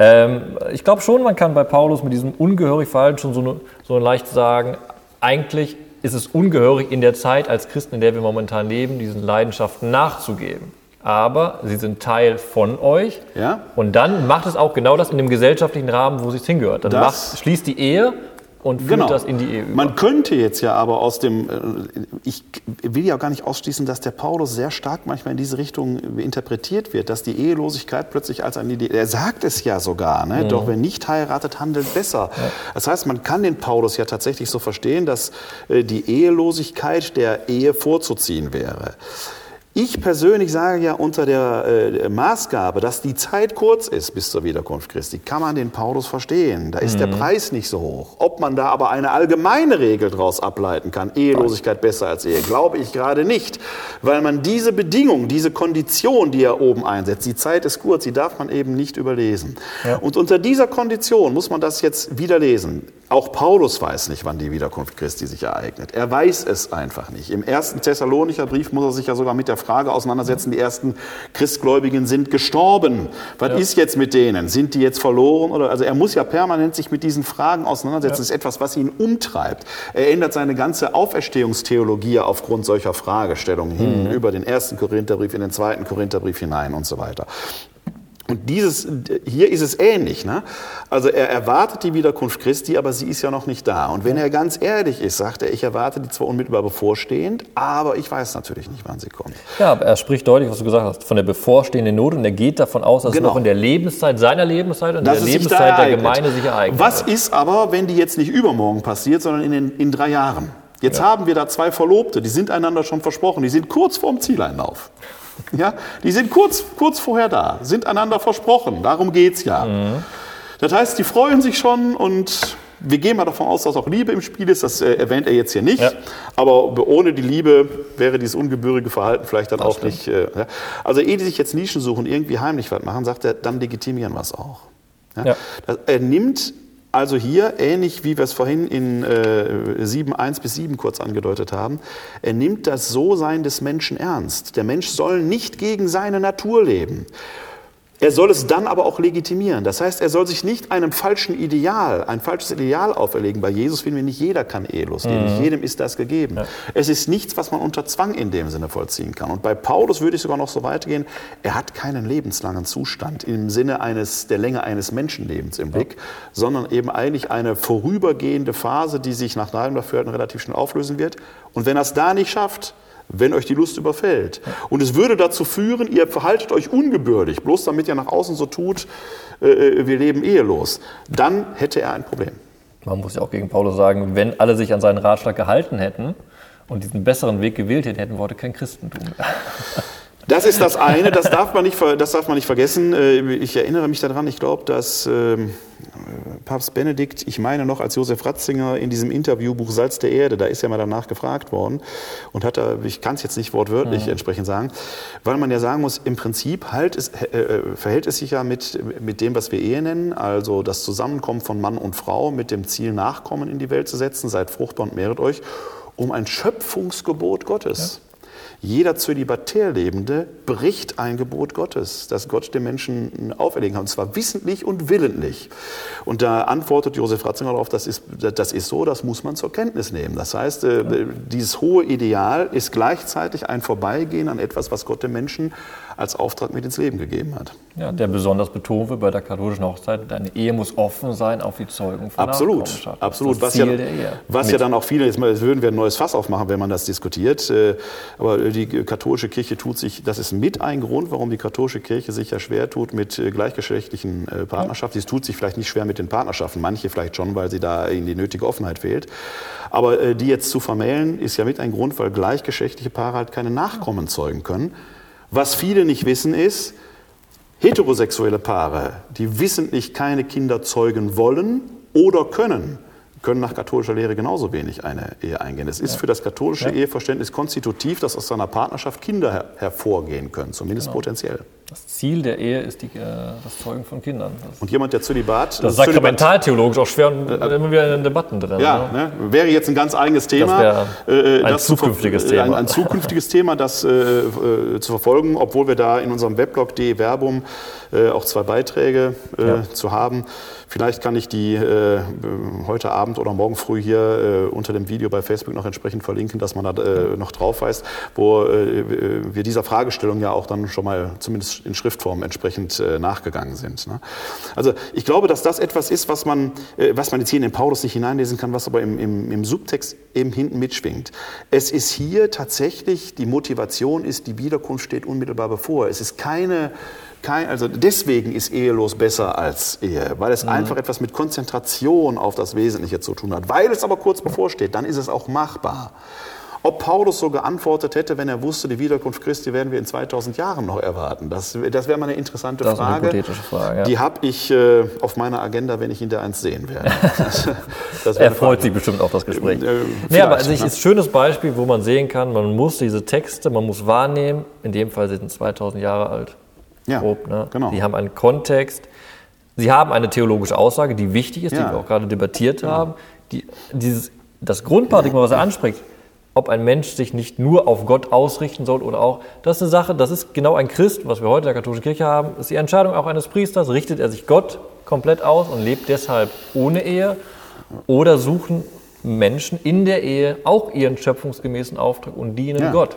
Ähm, ich glaube schon, man kann bei Paulus mit diesem ungehörig Verhalten schon so, eine, so leicht sagen, eigentlich ist es ungehörig in der Zeit als Christen, in der wir momentan leben, diesen Leidenschaften nachzugeben. Aber sie sind Teil von euch. Ja? Und dann macht es auch genau das in dem gesellschaftlichen Rahmen, wo es hingehört. Dann macht, schließt die Ehe und führt genau. das in die Ehe über. Man könnte jetzt ja aber aus dem, äh, ich will ja auch gar nicht ausschließen, dass der Paulus sehr stark manchmal in diese Richtung interpretiert wird, dass die Ehelosigkeit plötzlich als eine Idee, er sagt es ja sogar, ne? Mhm. doch wer nicht heiratet, handelt besser. Ja. Das heißt, man kann den Paulus ja tatsächlich so verstehen, dass äh, die Ehelosigkeit der Ehe vorzuziehen wäre. Ich persönlich sage ja unter der äh, Maßgabe, dass die Zeit kurz ist bis zur Wiederkunft Christi, kann man den Paulus verstehen. Da ist mhm. der Preis nicht so hoch. Ob man da aber eine allgemeine Regel daraus ableiten kann, Ehelosigkeit besser als Ehe, glaube ich gerade nicht. Weil man diese Bedingung, diese Kondition, die er oben einsetzt, die Zeit ist kurz, die darf man eben nicht überlesen. Ja. Und unter dieser Kondition muss man das jetzt wieder lesen. Auch Paulus weiß nicht, wann die Wiederkunft Christi sich ereignet. Er weiß es einfach nicht. Im ersten Thessalonicher Brief muss er sich ja sogar mit der Frage auseinandersetzen, die ersten Christgläubigen sind gestorben. Was ja. ist jetzt mit denen? Sind die jetzt verloren? Oder, also er muss ja permanent sich mit diesen Fragen auseinandersetzen. Ja. Das ist etwas, was ihn umtreibt. Er ändert seine ganze Auferstehungstheologie aufgrund solcher Fragestellungen hin, mhm. über den ersten Korintherbrief in den zweiten Korintherbrief hinein und so weiter. Und dieses, hier ist es ähnlich. Ne? Also er erwartet die Wiederkunft Christi, aber sie ist ja noch nicht da. Und wenn er ganz ehrlich ist, sagt er, ich erwarte die zwar unmittelbar bevorstehend, aber ich weiß natürlich nicht, wann sie kommt. Ja, aber er spricht deutlich, was du gesagt hast, von der bevorstehenden Not und er geht davon aus, dass genau. es noch in der Lebenszeit, seiner Lebenszeit und das der Lebenszeit der Gemeinde sich ereignet. Was ist aber, wenn die jetzt nicht übermorgen passiert, sondern in, den, in drei Jahren? Jetzt ja. haben wir da zwei Verlobte, die sind einander schon versprochen, die sind kurz vorm Zieleinlauf. Ja, die sind kurz, kurz vorher da, sind einander versprochen. Darum geht es ja. Mhm. Das heißt, die freuen sich schon und wir gehen mal davon aus, dass auch Liebe im Spiel ist. Das äh, erwähnt er jetzt hier nicht. Ja. Aber ohne die Liebe wäre dieses ungebührige Verhalten vielleicht dann das auch stimmt. nicht. Äh, ja. Also, ehe die sich jetzt Nischen suchen, irgendwie heimlich was machen, sagt er, dann legitimieren wir es auch. Ja? Das, er nimmt also hier, ähnlich wie wir es vorhin in äh, 7, 1 bis 7 kurz angedeutet haben, er nimmt das So-Sein des Menschen ernst. Der Mensch soll nicht gegen seine Natur leben. Er soll es dann aber auch legitimieren. Das heißt, er soll sich nicht einem falschen Ideal, ein falsches Ideal auferlegen. Bei Jesus finden wir nicht jeder kann ehelos leben. Mhm. Nicht jedem ist das gegeben. Ja. Es ist nichts, was man unter Zwang in dem Sinne vollziehen kann. Und bei Paulus würde ich sogar noch so weit gehen, er hat keinen lebenslangen Zustand im Sinne eines, der Länge eines Menschenlebens im Blick, ja. sondern eben eigentlich eine vorübergehende Phase, die sich nach Neidem dafür relativ schnell auflösen wird. Und wenn er es da nicht schafft, wenn euch die Lust überfällt. Und es würde dazu führen, ihr verhaltet euch ungebürdig, bloß damit ihr nach außen so tut, äh, äh, wir leben ehelos. Dann hätte er ein Problem. Man muss ja auch gegen Paulus sagen, wenn alle sich an seinen Ratschlag gehalten hätten und diesen besseren Weg gewählt hätten, hätten wir heute kein Christentum mehr. Das ist das eine, das darf man nicht, das darf man nicht vergessen. Äh, ich erinnere mich daran, ich glaube, dass ähm, Papst Benedikt, ich meine noch als Josef Ratzinger in diesem Interviewbuch Salz der Erde, da ist er mal danach gefragt worden und hat da, ich kann es jetzt nicht wortwörtlich mhm. entsprechend sagen, weil man ja sagen muss, im Prinzip halt es, äh, äh, verhält es sich ja mit, mit dem, was wir Ehe nennen, also das Zusammenkommen von Mann und Frau mit dem Ziel, Nachkommen in die Welt zu setzen, seid fruchtbar und mehret euch um ein Schöpfungsgebot Gottes. Jeder zölibatär Lebende bricht ein Gebot Gottes, das Gott dem Menschen auferlegen hat, und zwar wissentlich und willentlich. Und da antwortet Josef Ratzinger darauf, das ist, das ist so, das muss man zur Kenntnis nehmen. Das heißt, äh, dieses hohe Ideal ist gleichzeitig ein Vorbeigehen an etwas, was Gott dem Menschen als Auftrag mit ins Leben gegeben hat. Ja, der besonders betont wird bei der katholischen Hochzeit, deine Ehe muss offen sein auf die Zeugung von Absolut, absolut. Was ja. Was ja dann auch viele, jetzt würden wir ein neues Fass aufmachen, wenn man das diskutiert. Äh, aber die katholische Kirche tut sich, das ist mit ein Grund, warum die katholische Kirche sich ja schwer tut mit äh, gleichgeschlechtlichen äh, Partnerschaften. Sie tut sich vielleicht nicht schwer mit den Partnerschaften, manche vielleicht schon, weil sie da ihnen die nötige Offenheit fehlt. Aber die jetzt zu vermählen, ist ja mit ein Grund, weil gleichgeschlechtliche Paare halt keine Nachkommen zeugen können. Was viele nicht wissen ist, heterosexuelle Paare, die wissentlich keine Kinder zeugen wollen oder können, können nach katholischer Lehre genauso wenig eine Ehe eingehen. Es ist ja. für das katholische ja. Eheverständnis konstitutiv, dass aus seiner Partnerschaft Kinder her hervorgehen können, zumindest genau. potenziell. Das Ziel der Ehe ist die, äh, das Zeugen von Kindern. Das und jemand, der Zölibat... Das ist sakramentaltheologisch auch schwer und äh, immer wieder in den Debatten drin. Ja, ne? wäre jetzt ein ganz eigenes Thema. Das äh, ein zukünftiges Thema. Ein, ein, zukünftiges Thema, das äh, äh, zu verfolgen, obwohl wir da in unserem Weblog de Verbum äh, auch zwei Beiträge ja. zu haben. Vielleicht kann ich die äh, heute Abend oder morgen früh hier äh, unter dem Video bei Facebook noch entsprechend verlinken, dass man da äh, noch drauf weist, wo äh, wir dieser Fragestellung ja auch dann schon mal zumindest in Schriftform entsprechend äh, nachgegangen sind. Ne? Also ich glaube, dass das etwas ist, was man, äh, was man jetzt hier in den Paulus nicht hineinlesen kann, was aber im, im, im Subtext eben hinten mitschwingt. Es ist hier tatsächlich, die Motivation ist, die Wiederkunft steht unmittelbar bevor. Es ist keine kein, also deswegen ist ehelos besser als Ehe, weil es mhm. einfach etwas mit Konzentration auf das Wesentliche zu tun hat. Weil es aber kurz bevorsteht, dann ist es auch machbar. Ob Paulus so geantwortet hätte, wenn er wusste, die Wiederkunft Christi werden wir in 2000 Jahren noch erwarten, das, das wäre mal eine interessante das Frage. Eine Frage ja. Die habe ich äh, auf meiner Agenda, wenn ich ihn da eins sehen werde. er freut sich bestimmt auf das Gespräch. Äh, nee, aber also ich, ist ein schönes Beispiel, wo man sehen kann, man muss diese Texte, man muss wahrnehmen, in dem Fall sind sie 2000 Jahre alt ja, grob. Ne? Genau. Die haben einen Kontext. Sie haben eine theologische Aussage, die wichtig ist, ja. die wir auch gerade debattiert genau. haben. Die, dieses, das Grundparadigma, was er anspricht, ob ein Mensch sich nicht nur auf Gott ausrichten soll oder auch, das ist eine Sache, das ist genau ein Christ, was wir heute in der katholischen Kirche haben, ist die Entscheidung auch eines Priesters, richtet er sich Gott komplett aus und lebt deshalb ohne Ehe oder suchen Menschen in der Ehe auch ihren schöpfungsgemäßen Auftrag und dienen ja. Gott.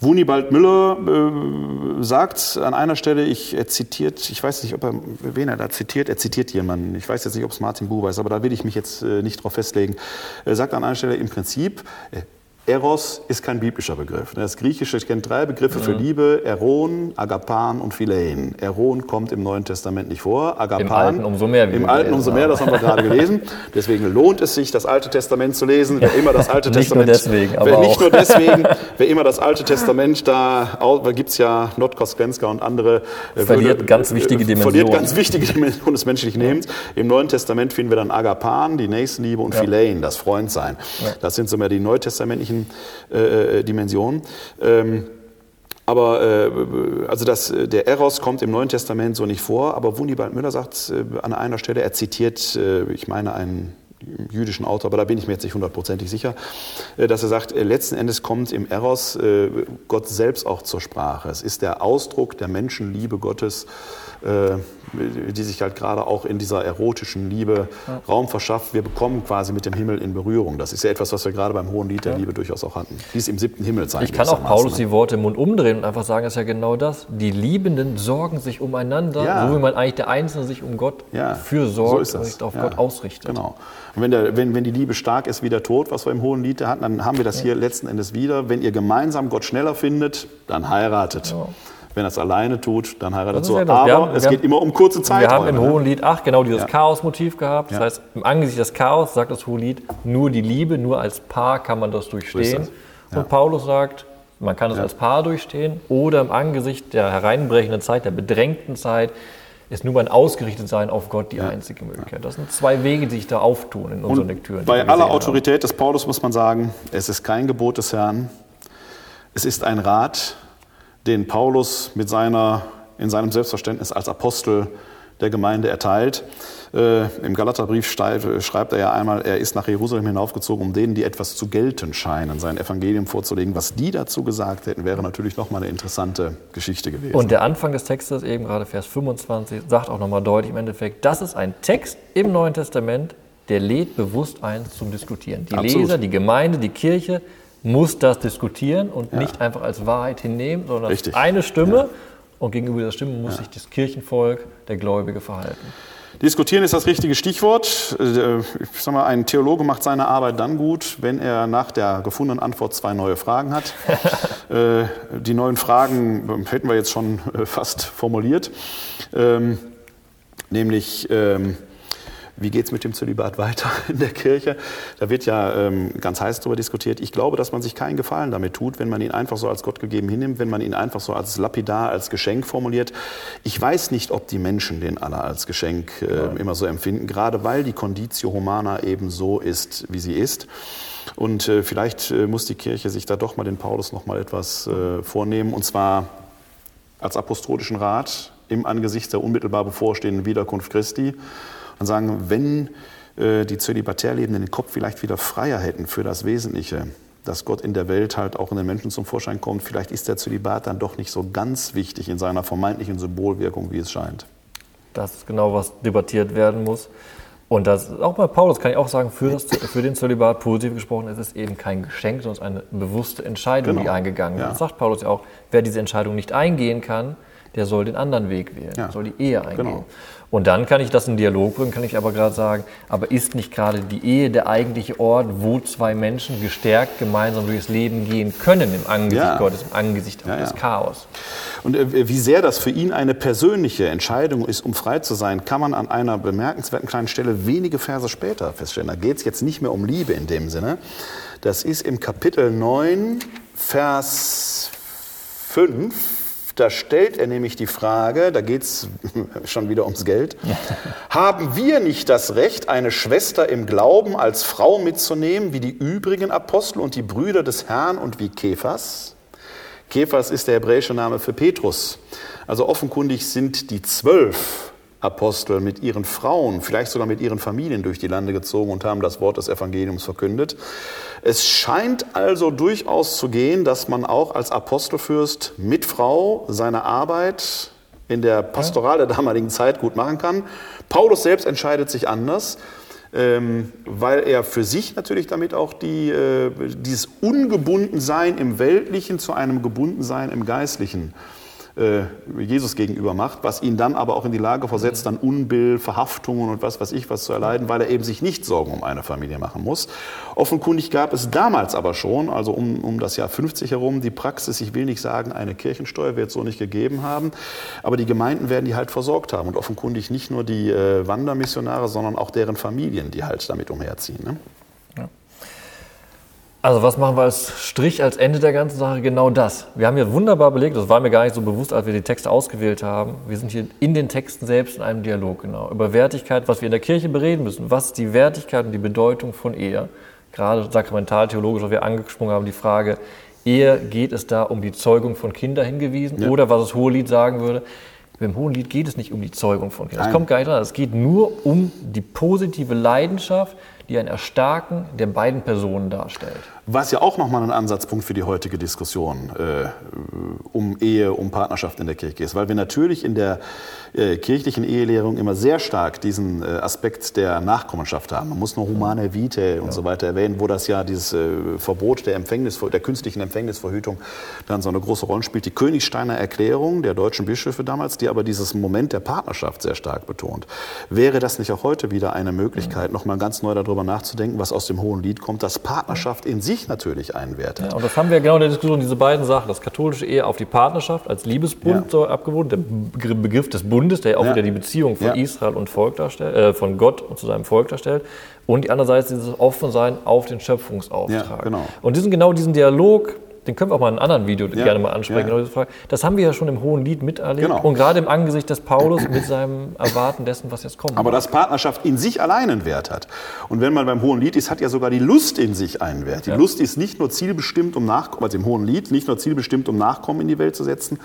Wunibald Müller äh, sagt an einer Stelle, ich, er zitiert, ich weiß nicht, ob er, wen er da zitiert, er zitiert jemanden, ich weiß jetzt nicht, ob es Martin Buber ist, aber da will ich mich jetzt äh, nicht drauf festlegen. Er sagt an einer Stelle im Prinzip, äh, Eros ist kein biblischer Begriff. Das Griechische kennt drei Begriffe für Liebe: Eron, Agapan und Philein. Eron kommt im Neuen Testament nicht vor. Agapan im Alten umso mehr. Im Alten umso mehr, das haben wir gerade gelesen. Deswegen lohnt es sich, das Alte Testament zu lesen. Wer immer das Alte nicht Testament. Nur deswegen, aber wer, auch. Nicht nur deswegen. wer immer das Alte Testament da, da gibt es ja Notkoskenska und andere. Äh, verliert würde, ganz wichtige Dimensionen. Verliert ganz wichtige Dimensionen des menschlichen Lebens. Im Neuen Testament finden wir dann Agapan, die Nächstenliebe und ja. Philein, das Freundsein. Ja. Das sind so mehr die neutestamentlichen äh, äh, Dimension. Ähm, aber äh, also das, der Eros kommt im Neuen Testament so nicht vor, aber Wunibald Müller sagt äh, an einer Stelle, er zitiert, äh, ich meine, einen jüdischen Autor, aber da bin ich mir jetzt nicht hundertprozentig sicher, äh, dass er sagt, äh, letzten Endes kommt im Eros Gott selbst auch zur Sprache. Es ist der Ausdruck der Menschenliebe Gottes äh, die sich halt gerade auch in dieser erotischen Liebe ja. Raum verschafft. Wir bekommen quasi mit dem Himmel in Berührung. Das ist ja etwas, was wir gerade beim Hohen Lied der ja. Liebe durchaus auch hatten. Wie es im siebten Himmel sein Ich kann auch Paulus die Worte im Mund umdrehen und einfach sagen, es ist ja genau das. Die Liebenden sorgen sich umeinander, ja. so wie man eigentlich der Einzelne sich um Gott fürsorgt so und sich auf Gott ausrichtet. Genau. Und wenn, der, wenn, wenn die Liebe stark ist wie der Tod, was wir im Hohen Lied hatten, dann haben wir das hier letzten Endes wieder. Wenn ihr gemeinsam Gott schneller findet, dann heiratet. Wenn er es alleine tut, dann heiratet er so. Aber haben, es geht immer um kurze Zeit. Wir haben im ne? Hohen Lied 8 genau dieses ja. Chaos-Motiv gehabt. Das ja. heißt, im Angesicht des Chaos sagt das Hohe Lied, nur die Liebe, nur als Paar kann man das durchstehen. Das. Ja. Und Paulus sagt, man kann es als Paar durchstehen oder im Angesicht der hereinbrechenden Zeit, der bedrängten Zeit, ist nur mein Ausgerichtetsein auf Gott die ja. einzige Möglichkeit. Das sind zwei Wege, die sich da auftun in unseren Lektüren. Bei aller Autorität haben. des Paulus muss man sagen, es ist kein Gebot des Herrn, es ist ein Rat, den Paulus mit seiner, in seinem Selbstverständnis als Apostel der Gemeinde erteilt. Äh, Im Galaterbrief schreibt er ja einmal, er ist nach Jerusalem hinaufgezogen, um denen, die etwas zu gelten scheinen, sein Evangelium vorzulegen. Was die dazu gesagt hätten, wäre natürlich nochmal eine interessante Geschichte gewesen. Und der Anfang des Textes, eben gerade Vers 25, sagt auch nochmal deutlich im Endeffekt, das ist ein Text im Neuen Testament, der lädt bewusst ein zum Diskutieren. Die Absolut. Leser, die Gemeinde, die Kirche muss das diskutieren und ja. nicht einfach als Wahrheit hinnehmen, sondern Richtig. eine Stimme. Ja. Und gegenüber dieser Stimme muss ja. sich das Kirchenvolk, der Gläubige, verhalten. Diskutieren ist das richtige Stichwort. Äh, ich sag mal, ein Theologe macht seine Arbeit dann gut, wenn er nach der gefundenen Antwort zwei neue Fragen hat. Äh, die neuen Fragen hätten wir jetzt schon äh, fast formuliert. Ähm, nämlich, ähm, wie geht es mit dem Zölibat weiter in der Kirche? Da wird ja ähm, ganz heiß darüber diskutiert. Ich glaube, dass man sich keinen Gefallen damit tut, wenn man ihn einfach so als Gott gegeben hinnimmt, wenn man ihn einfach so als lapidar, als Geschenk formuliert. Ich weiß nicht, ob die Menschen den alle als Geschenk äh, ja. immer so empfinden, gerade weil die Conditio Humana eben so ist, wie sie ist. Und äh, vielleicht äh, muss die Kirche sich da doch mal den Paulus noch mal etwas äh, vornehmen, und zwar als apostolischen Rat im Angesicht der unmittelbar bevorstehenden Wiederkunft Christi und sagen, wenn äh, die zölibatär Lebenden den Kopf vielleicht wieder freier hätten für das Wesentliche, dass Gott in der Welt halt auch in den Menschen zum Vorschein kommt, vielleicht ist der Zölibat dann doch nicht so ganz wichtig in seiner vermeintlichen Symbolwirkung, wie es scheint. Das ist genau, was debattiert werden muss. Und das auch bei Paulus kann ich auch sagen, für, das, für den Zölibat positiv gesprochen, es ist eben kein Geschenk, sondern eine bewusste Entscheidung, genau. die eingegangen wird. Ja. Das sagt Paulus ja auch, wer diese Entscheidung nicht eingehen kann, der soll den anderen Weg wählen, ja. soll die Ehe eingehen. Genau. Und dann kann ich das in Dialog bringen, kann ich aber gerade sagen, aber ist nicht gerade die Ehe der eigentliche Ort, wo zwei Menschen gestärkt gemeinsam durchs Leben gehen können im Angesicht ja. Gottes, im Angesicht ja, des Chaos? Und äh, wie sehr das für ihn eine persönliche Entscheidung ist, um frei zu sein, kann man an einer bemerkenswerten kleinen Stelle wenige Verse später feststellen. Da geht es jetzt nicht mehr um Liebe in dem Sinne. Das ist im Kapitel 9, Vers 5 da stellt er nämlich die Frage, da geht es schon wieder ums Geld, haben wir nicht das Recht, eine Schwester im Glauben als Frau mitzunehmen, wie die übrigen Apostel und die Brüder des Herrn und wie Kephas? Kephas ist der hebräische Name für Petrus. Also offenkundig sind die zwölf Apostel mit ihren Frauen, vielleicht sogar mit ihren Familien durch die Lande gezogen und haben das Wort des Evangeliums verkündet. Es scheint also durchaus zu gehen, dass man auch als Apostelfürst mit Frau seine Arbeit in der Pastoral der damaligen Zeit gut machen kann. Paulus selbst entscheidet sich anders, ähm, weil er für sich natürlich damit auch die, äh, dieses Ungebundensein im Weltlichen zu einem Gebundensein im Geistlichen äh, Jesus gegenüber macht, was ihn dann aber auch in die Lage versetzt, dann Unbill, Verhaftungen und was weiß ich was zu erleiden, weil er eben sich nicht Sorgen um eine Familie machen muss. Offenkundig gab es damals aber schon, also um, um das Jahr 50 herum, die Praxis, ich will nicht sagen, eine Kirchensteuer wird es so nicht gegeben haben, aber die Gemeinden werden die halt versorgt haben und offenkundig nicht nur die äh, Wandermissionare, sondern auch deren Familien, die halt damit umherziehen. Ne? Also was machen wir als Strich, als Ende der ganzen Sache? Genau das. Wir haben hier wunderbar belegt, das war mir gar nicht so bewusst, als wir die Texte ausgewählt haben. Wir sind hier in den Texten selbst in einem Dialog, genau. Über Wertigkeit, was wir in der Kirche bereden müssen. Was ist die Wertigkeit und die Bedeutung von Ehe? Gerade sakramental-theologisch, was wir angesprochen haben, die Frage, Ehe geht es da um die Zeugung von Kindern hingewiesen? Ja. Oder was das Hohelied sagen würde, beim Hohenlied geht es nicht um die Zeugung von Kindern. Das kommt gar nicht dran. Es geht nur um die positive Leidenschaft, die ein Erstarken der beiden Personen darstellt. Was ja auch nochmal ein Ansatzpunkt für die heutige Diskussion äh, um Ehe, um Partnerschaft in der Kirche ist, weil wir natürlich in der äh, kirchlichen Ehelehrung immer sehr stark diesen äh, Aspekt der Nachkommenschaft haben. Man muss nur humane Vitae und ja. so weiter erwähnen, wo das ja dieses äh, Verbot der, Empfängnis, der künstlichen Empfängnisverhütung dann so eine große Rolle spielt. Die Königsteiner Erklärung der deutschen Bischöfe damals, die aber dieses Moment der Partnerschaft sehr stark betont. Wäre das nicht auch heute wieder eine Möglichkeit, mhm. nochmal ganz neu darüber nachzudenken, was aus dem Hohen Lied kommt, dass Partnerschaft in sich natürlich einen Wert hat? Ja, und das haben wir genau in der Diskussion, diese beiden Sachen, das katholische Ehe auf die Partnerschaft als Liebesbund ja. so abgewohnt, der Begriff des Bundes der ja auch ja. wieder die Beziehung von. Israel und Volk darstellt, äh, von Gott und zu seinem Volk darstellt. Und die andere Seite dieses Offensein auf den Schöpfungsauftrag. Genau. Und diesen genau diesen Dialog, den können wir auch mal in einem anderen Video ja, gerne mal ansprechen. Ja. Genau das haben wir ja schon im Hohen Lied miterlebt. Genau. Und gerade im Angesicht des Paulus mit seinem Erwarten dessen, was jetzt kommt. Aber dass Partnerschaft in sich allein einen Wert hat. Und wenn man beim Hohen Lied ist, hat ja sogar die Lust in sich einen Wert. Die ja. Lust ist nicht nur zielbestimmt, um Nachkommen, also im Hohen Lied, nicht nur zielbestimmt, um Nachkommen in die Welt zu setzen,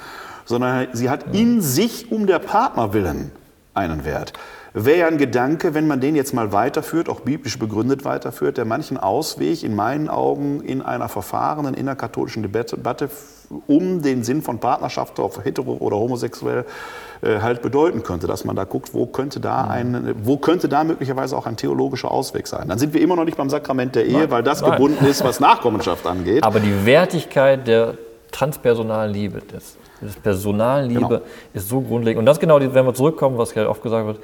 sondern sie hat in sich um der Partner willen einen Wert. Wäre ja ein Gedanke, wenn man den jetzt mal weiterführt, auch biblisch begründet weiterführt, der manchen Ausweg in meinen Augen in einer verfahrenen innerkatholischen Debatte um den Sinn von Partnerschaft, ob hetero oder homosexuell, äh, halt bedeuten könnte, dass man da guckt, wo könnte da mhm. ein, wo könnte da möglicherweise auch ein theologischer Ausweg sein. Dann sind wir immer noch nicht beim Sakrament der Ehe, nein, weil das nein. gebunden ist, was Nachkommenschaft angeht. Aber die Wertigkeit der transpersonalen Liebe, des, des personalen Liebe genau. ist so grundlegend. Und das genau, wenn wir zurückkommen, was ja oft gesagt wird,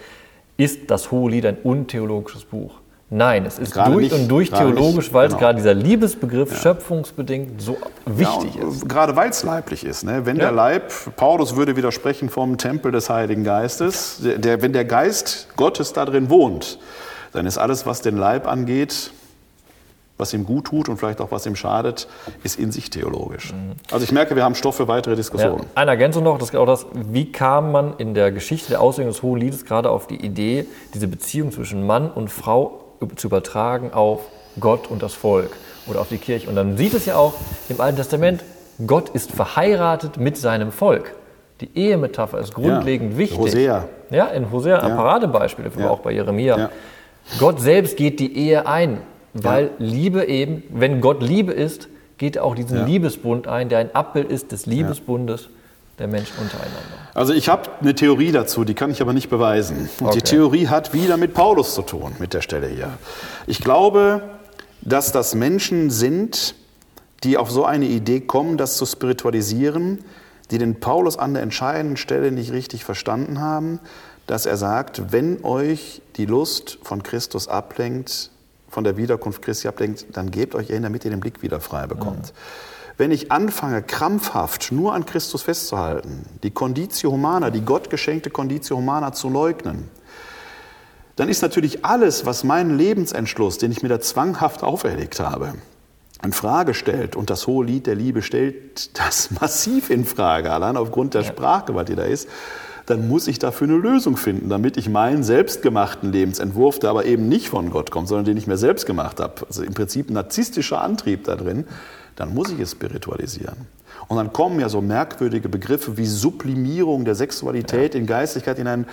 ist das Hohe Lied ein untheologisches Buch. Nein, es ist gerade durch nicht, und durch theologisch, weil genau. es gerade dieser Liebesbegriff ja. schöpfungsbedingt so wichtig ja, ist. Gerade weil es leiblich ist. Ne? Wenn ja. der Leib, Paulus würde widersprechen vom Tempel des Heiligen Geistes, der, der, wenn der Geist Gottes da drin wohnt, dann ist alles, was den Leib angeht, was ihm gut tut und vielleicht auch was ihm schadet, ist in sich theologisch. Also ich merke, wir haben Stoff für weitere Diskussionen. Ja, eine Ergänzung noch, das, auch das, wie kam man in der Geschichte der Auslegung des Hohen Liedes gerade auf die Idee, diese Beziehung zwischen Mann und Frau zu übertragen auf Gott und das Volk oder auf die Kirche. Und dann sieht es ja auch im Alten Testament, Gott ist verheiratet mit seinem Volk. Die Ehemetapher ist grundlegend ja, wichtig. Hosea. Ja, in Hosea ein ja. Paradebeispiel, ja. auch bei Jeremia. Ja. Gott selbst geht die Ehe ein, weil Liebe eben, wenn Gott Liebe ist, geht er auch diesen Liebesbund ein, der ein Abbild ist des Liebesbundes der Menschen untereinander. Also ich habe eine Theorie dazu, die kann ich aber nicht beweisen. Und okay. die Theorie hat wieder mit Paulus zu tun, mit der Stelle hier. Ich glaube, dass das Menschen sind, die auf so eine Idee kommen, das zu spiritualisieren, die den Paulus an der entscheidenden Stelle nicht richtig verstanden haben, dass er sagt, wenn euch die Lust von Christus ablenkt, von der Wiederkunft Christi ablenkt, dann gebt euch hin, damit ihr den Blick wieder frei bekommt. Mhm. Wenn ich anfange, krampfhaft nur an Christus festzuhalten, die Conditio Humana, die gottgeschenkte Conditio Humana zu leugnen, dann ist natürlich alles, was meinen Lebensentschluss, den ich mir da zwanghaft auferlegt habe, in Frage stellt, und das hohe Lied der Liebe stellt das massiv in Frage, allein aufgrund der Sprachgewalt, die da ist, dann muss ich dafür eine Lösung finden, damit ich meinen selbstgemachten Lebensentwurf, der aber eben nicht von Gott kommt, sondern den ich mir selbst gemacht habe, also im Prinzip narzisstischer Antrieb da drin, dann muss ich es spiritualisieren. Und dann kommen ja so merkwürdige Begriffe wie Sublimierung der Sexualität in Geistigkeit hinein,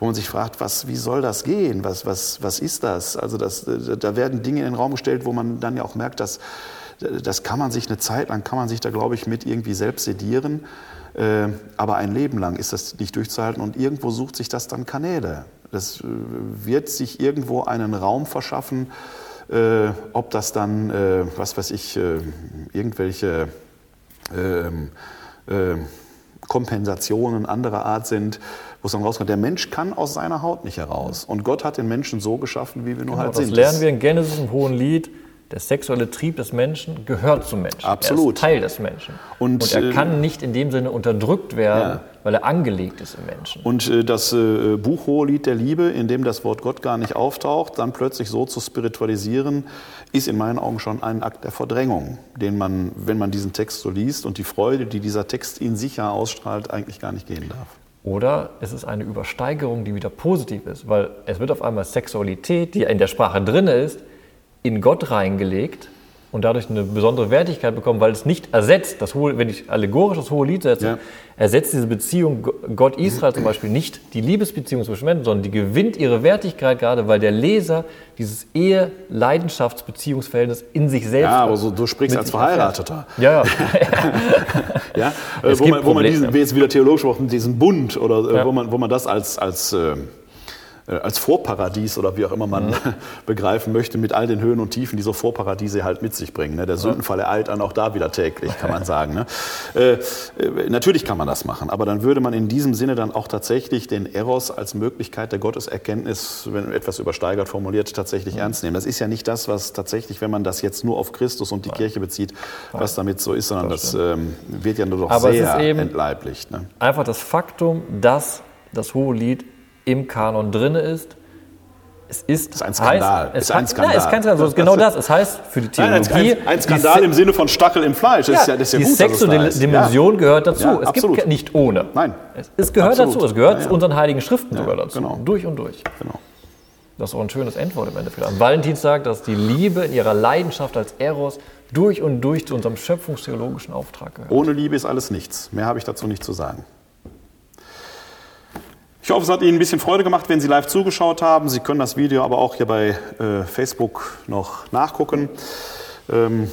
wo man sich fragt, was, wie soll das gehen? Was, was, was ist das? Also das, da werden Dinge in den Raum gestellt, wo man dann ja auch merkt, dass das kann man sich eine Zeit lang, kann man sich da, glaube ich, mit irgendwie selbst sedieren. Äh, aber ein Leben lang ist das nicht durchzuhalten und irgendwo sucht sich das dann Kanäle. Das äh, wird sich irgendwo einen Raum verschaffen, äh, ob das dann, was weiß ich, irgendwelche ähm, äh, Kompensationen anderer Art sind, wo es dann rauskommt. Der Mensch kann aus seiner Haut nicht heraus. Und Gott hat den Menschen so geschaffen, wie wir nur genau, halt das sind. Das lernen wir in Genesis im Hohen Lied. Der sexuelle Trieb des Menschen gehört zum Menschen. Absolut. Er ist Teil des Menschen. Und, und er äh, kann nicht in dem Sinne unterdrückt werden, ja. weil er angelegt ist im Menschen. Und äh, das äh, Buch Hohelied der Liebe, in dem das Wort Gott gar nicht auftaucht, dann plötzlich so zu spiritualisieren, ist in meinen Augen schon ein Akt der Verdrängung, den man, wenn man diesen Text so liest und die Freude, die dieser Text in sich ja ausstrahlt, eigentlich gar nicht gehen darf. Oder es ist eine Übersteigerung, die wieder positiv ist, weil es wird auf einmal Sexualität, die in der Sprache drin ist, in Gott reingelegt und dadurch eine besondere Wertigkeit bekommen, weil es nicht ersetzt, das hohe, wenn ich allegorisch das hohe Lied setze, ja. ersetzt diese Beziehung Gott-Israel zum Beispiel nicht die Liebesbeziehung zwischen Menschen, sondern die gewinnt ihre Wertigkeit gerade, weil der Leser dieses Ehe-Leidenschaftsbeziehungsverhältnis in sich selbst. Ja, aber so, du sprichst als Verheirateter. Ja, ja. ja? wo, man, wo man diesen, jetzt wieder theologisch diesen Bund oder äh, ja. wo, man, wo man das als, als äh, äh, als Vorparadies oder wie auch immer man mhm. begreifen möchte, mit all den Höhen und Tiefen, die so Vorparadiese halt mit sich bringen. Ne? Der Sündenfall ereilt dann auch da wieder täglich, kann man sagen. Ne? Äh, äh, natürlich kann man das machen, aber dann würde man in diesem Sinne dann auch tatsächlich den Eros als Möglichkeit der Gotteserkenntnis, wenn etwas übersteigert formuliert, tatsächlich mhm. ernst nehmen. Das ist ja nicht das, was tatsächlich, wenn man das jetzt nur auf Christus und die Nein. Kirche bezieht, was damit so ist, sondern das, das ähm, wird ja nur doch aber sehr entleiblicht. Ne? Einfach das Faktum, dass das Hohe Lied im Kanon drin ist. Es ist, das ist ein Skandal. Heißt, es ist ein Skandal. Nein, es kann, also genau das. Es heißt für die Theologie. Nein, ein, ein, Skandal im Sinne von Stachel im Fleisch. Das ist ja, das ist ja die gut, sexuelle Dimension ja. gehört dazu. Ja, es absolut. gibt nicht ohne. Nein. Es, es gehört absolut. dazu. Es gehört zu unseren heiligen Schriften sogar dazu. Genau. Durch und durch. Genau. Das ist auch ein schönes Endwort im Endeffekt. Am Valentinstag, dass die Liebe in ihrer Leidenschaft als Eros durch und durch zu unserem schöpfungstheologischen Auftrag gehört. Ohne Liebe ist alles nichts. Mehr habe ich dazu nicht zu sagen. Ich hoffe, es hat Ihnen ein bisschen Freude gemacht, wenn Sie live zugeschaut haben. Sie können das Video aber auch hier bei äh, Facebook noch nachgucken. Ähm,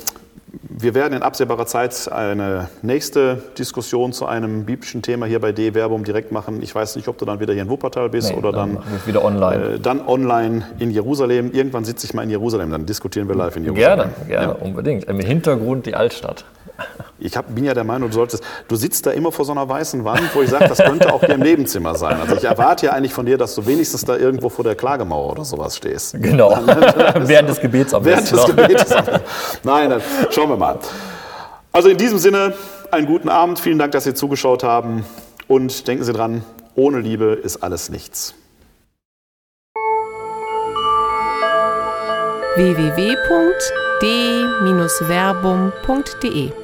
wir werden in absehbarer Zeit eine nächste Diskussion zu einem biblischen Thema hier bei D-Verbum direkt machen. Ich weiß nicht, ob du dann wieder hier in Wuppertal bist Nee, oder dann dann, wieder online. Äh, dann online in Jerusalem. Irgendwann sitze ich mal in Jerusalem, dann diskutieren wir live in Jerusalem. Gerne, gerne, unbedingt. Im Hintergrund die Altstadt. Ich hab, bin ja der Meinung, du solltest, du sitzt da immer vor so einer weißen Wand, wo ich sage, das könnte auch hier im Nebenzimmer sein. Also ich erwarte ja eigentlich von dir, dass du wenigstens da irgendwo vor der Klagemauer oder sowas stehst. Genau. Während des Gebets am Während des noch. Gebetes. Nein, dann schauen wir mal. Also in diesem Sinne, einen guten Abend. Vielen Dank, dass Sie zugeschaut haben. Und denken Sie dran, ohne Liebe ist alles nichts. www.d-verbum.de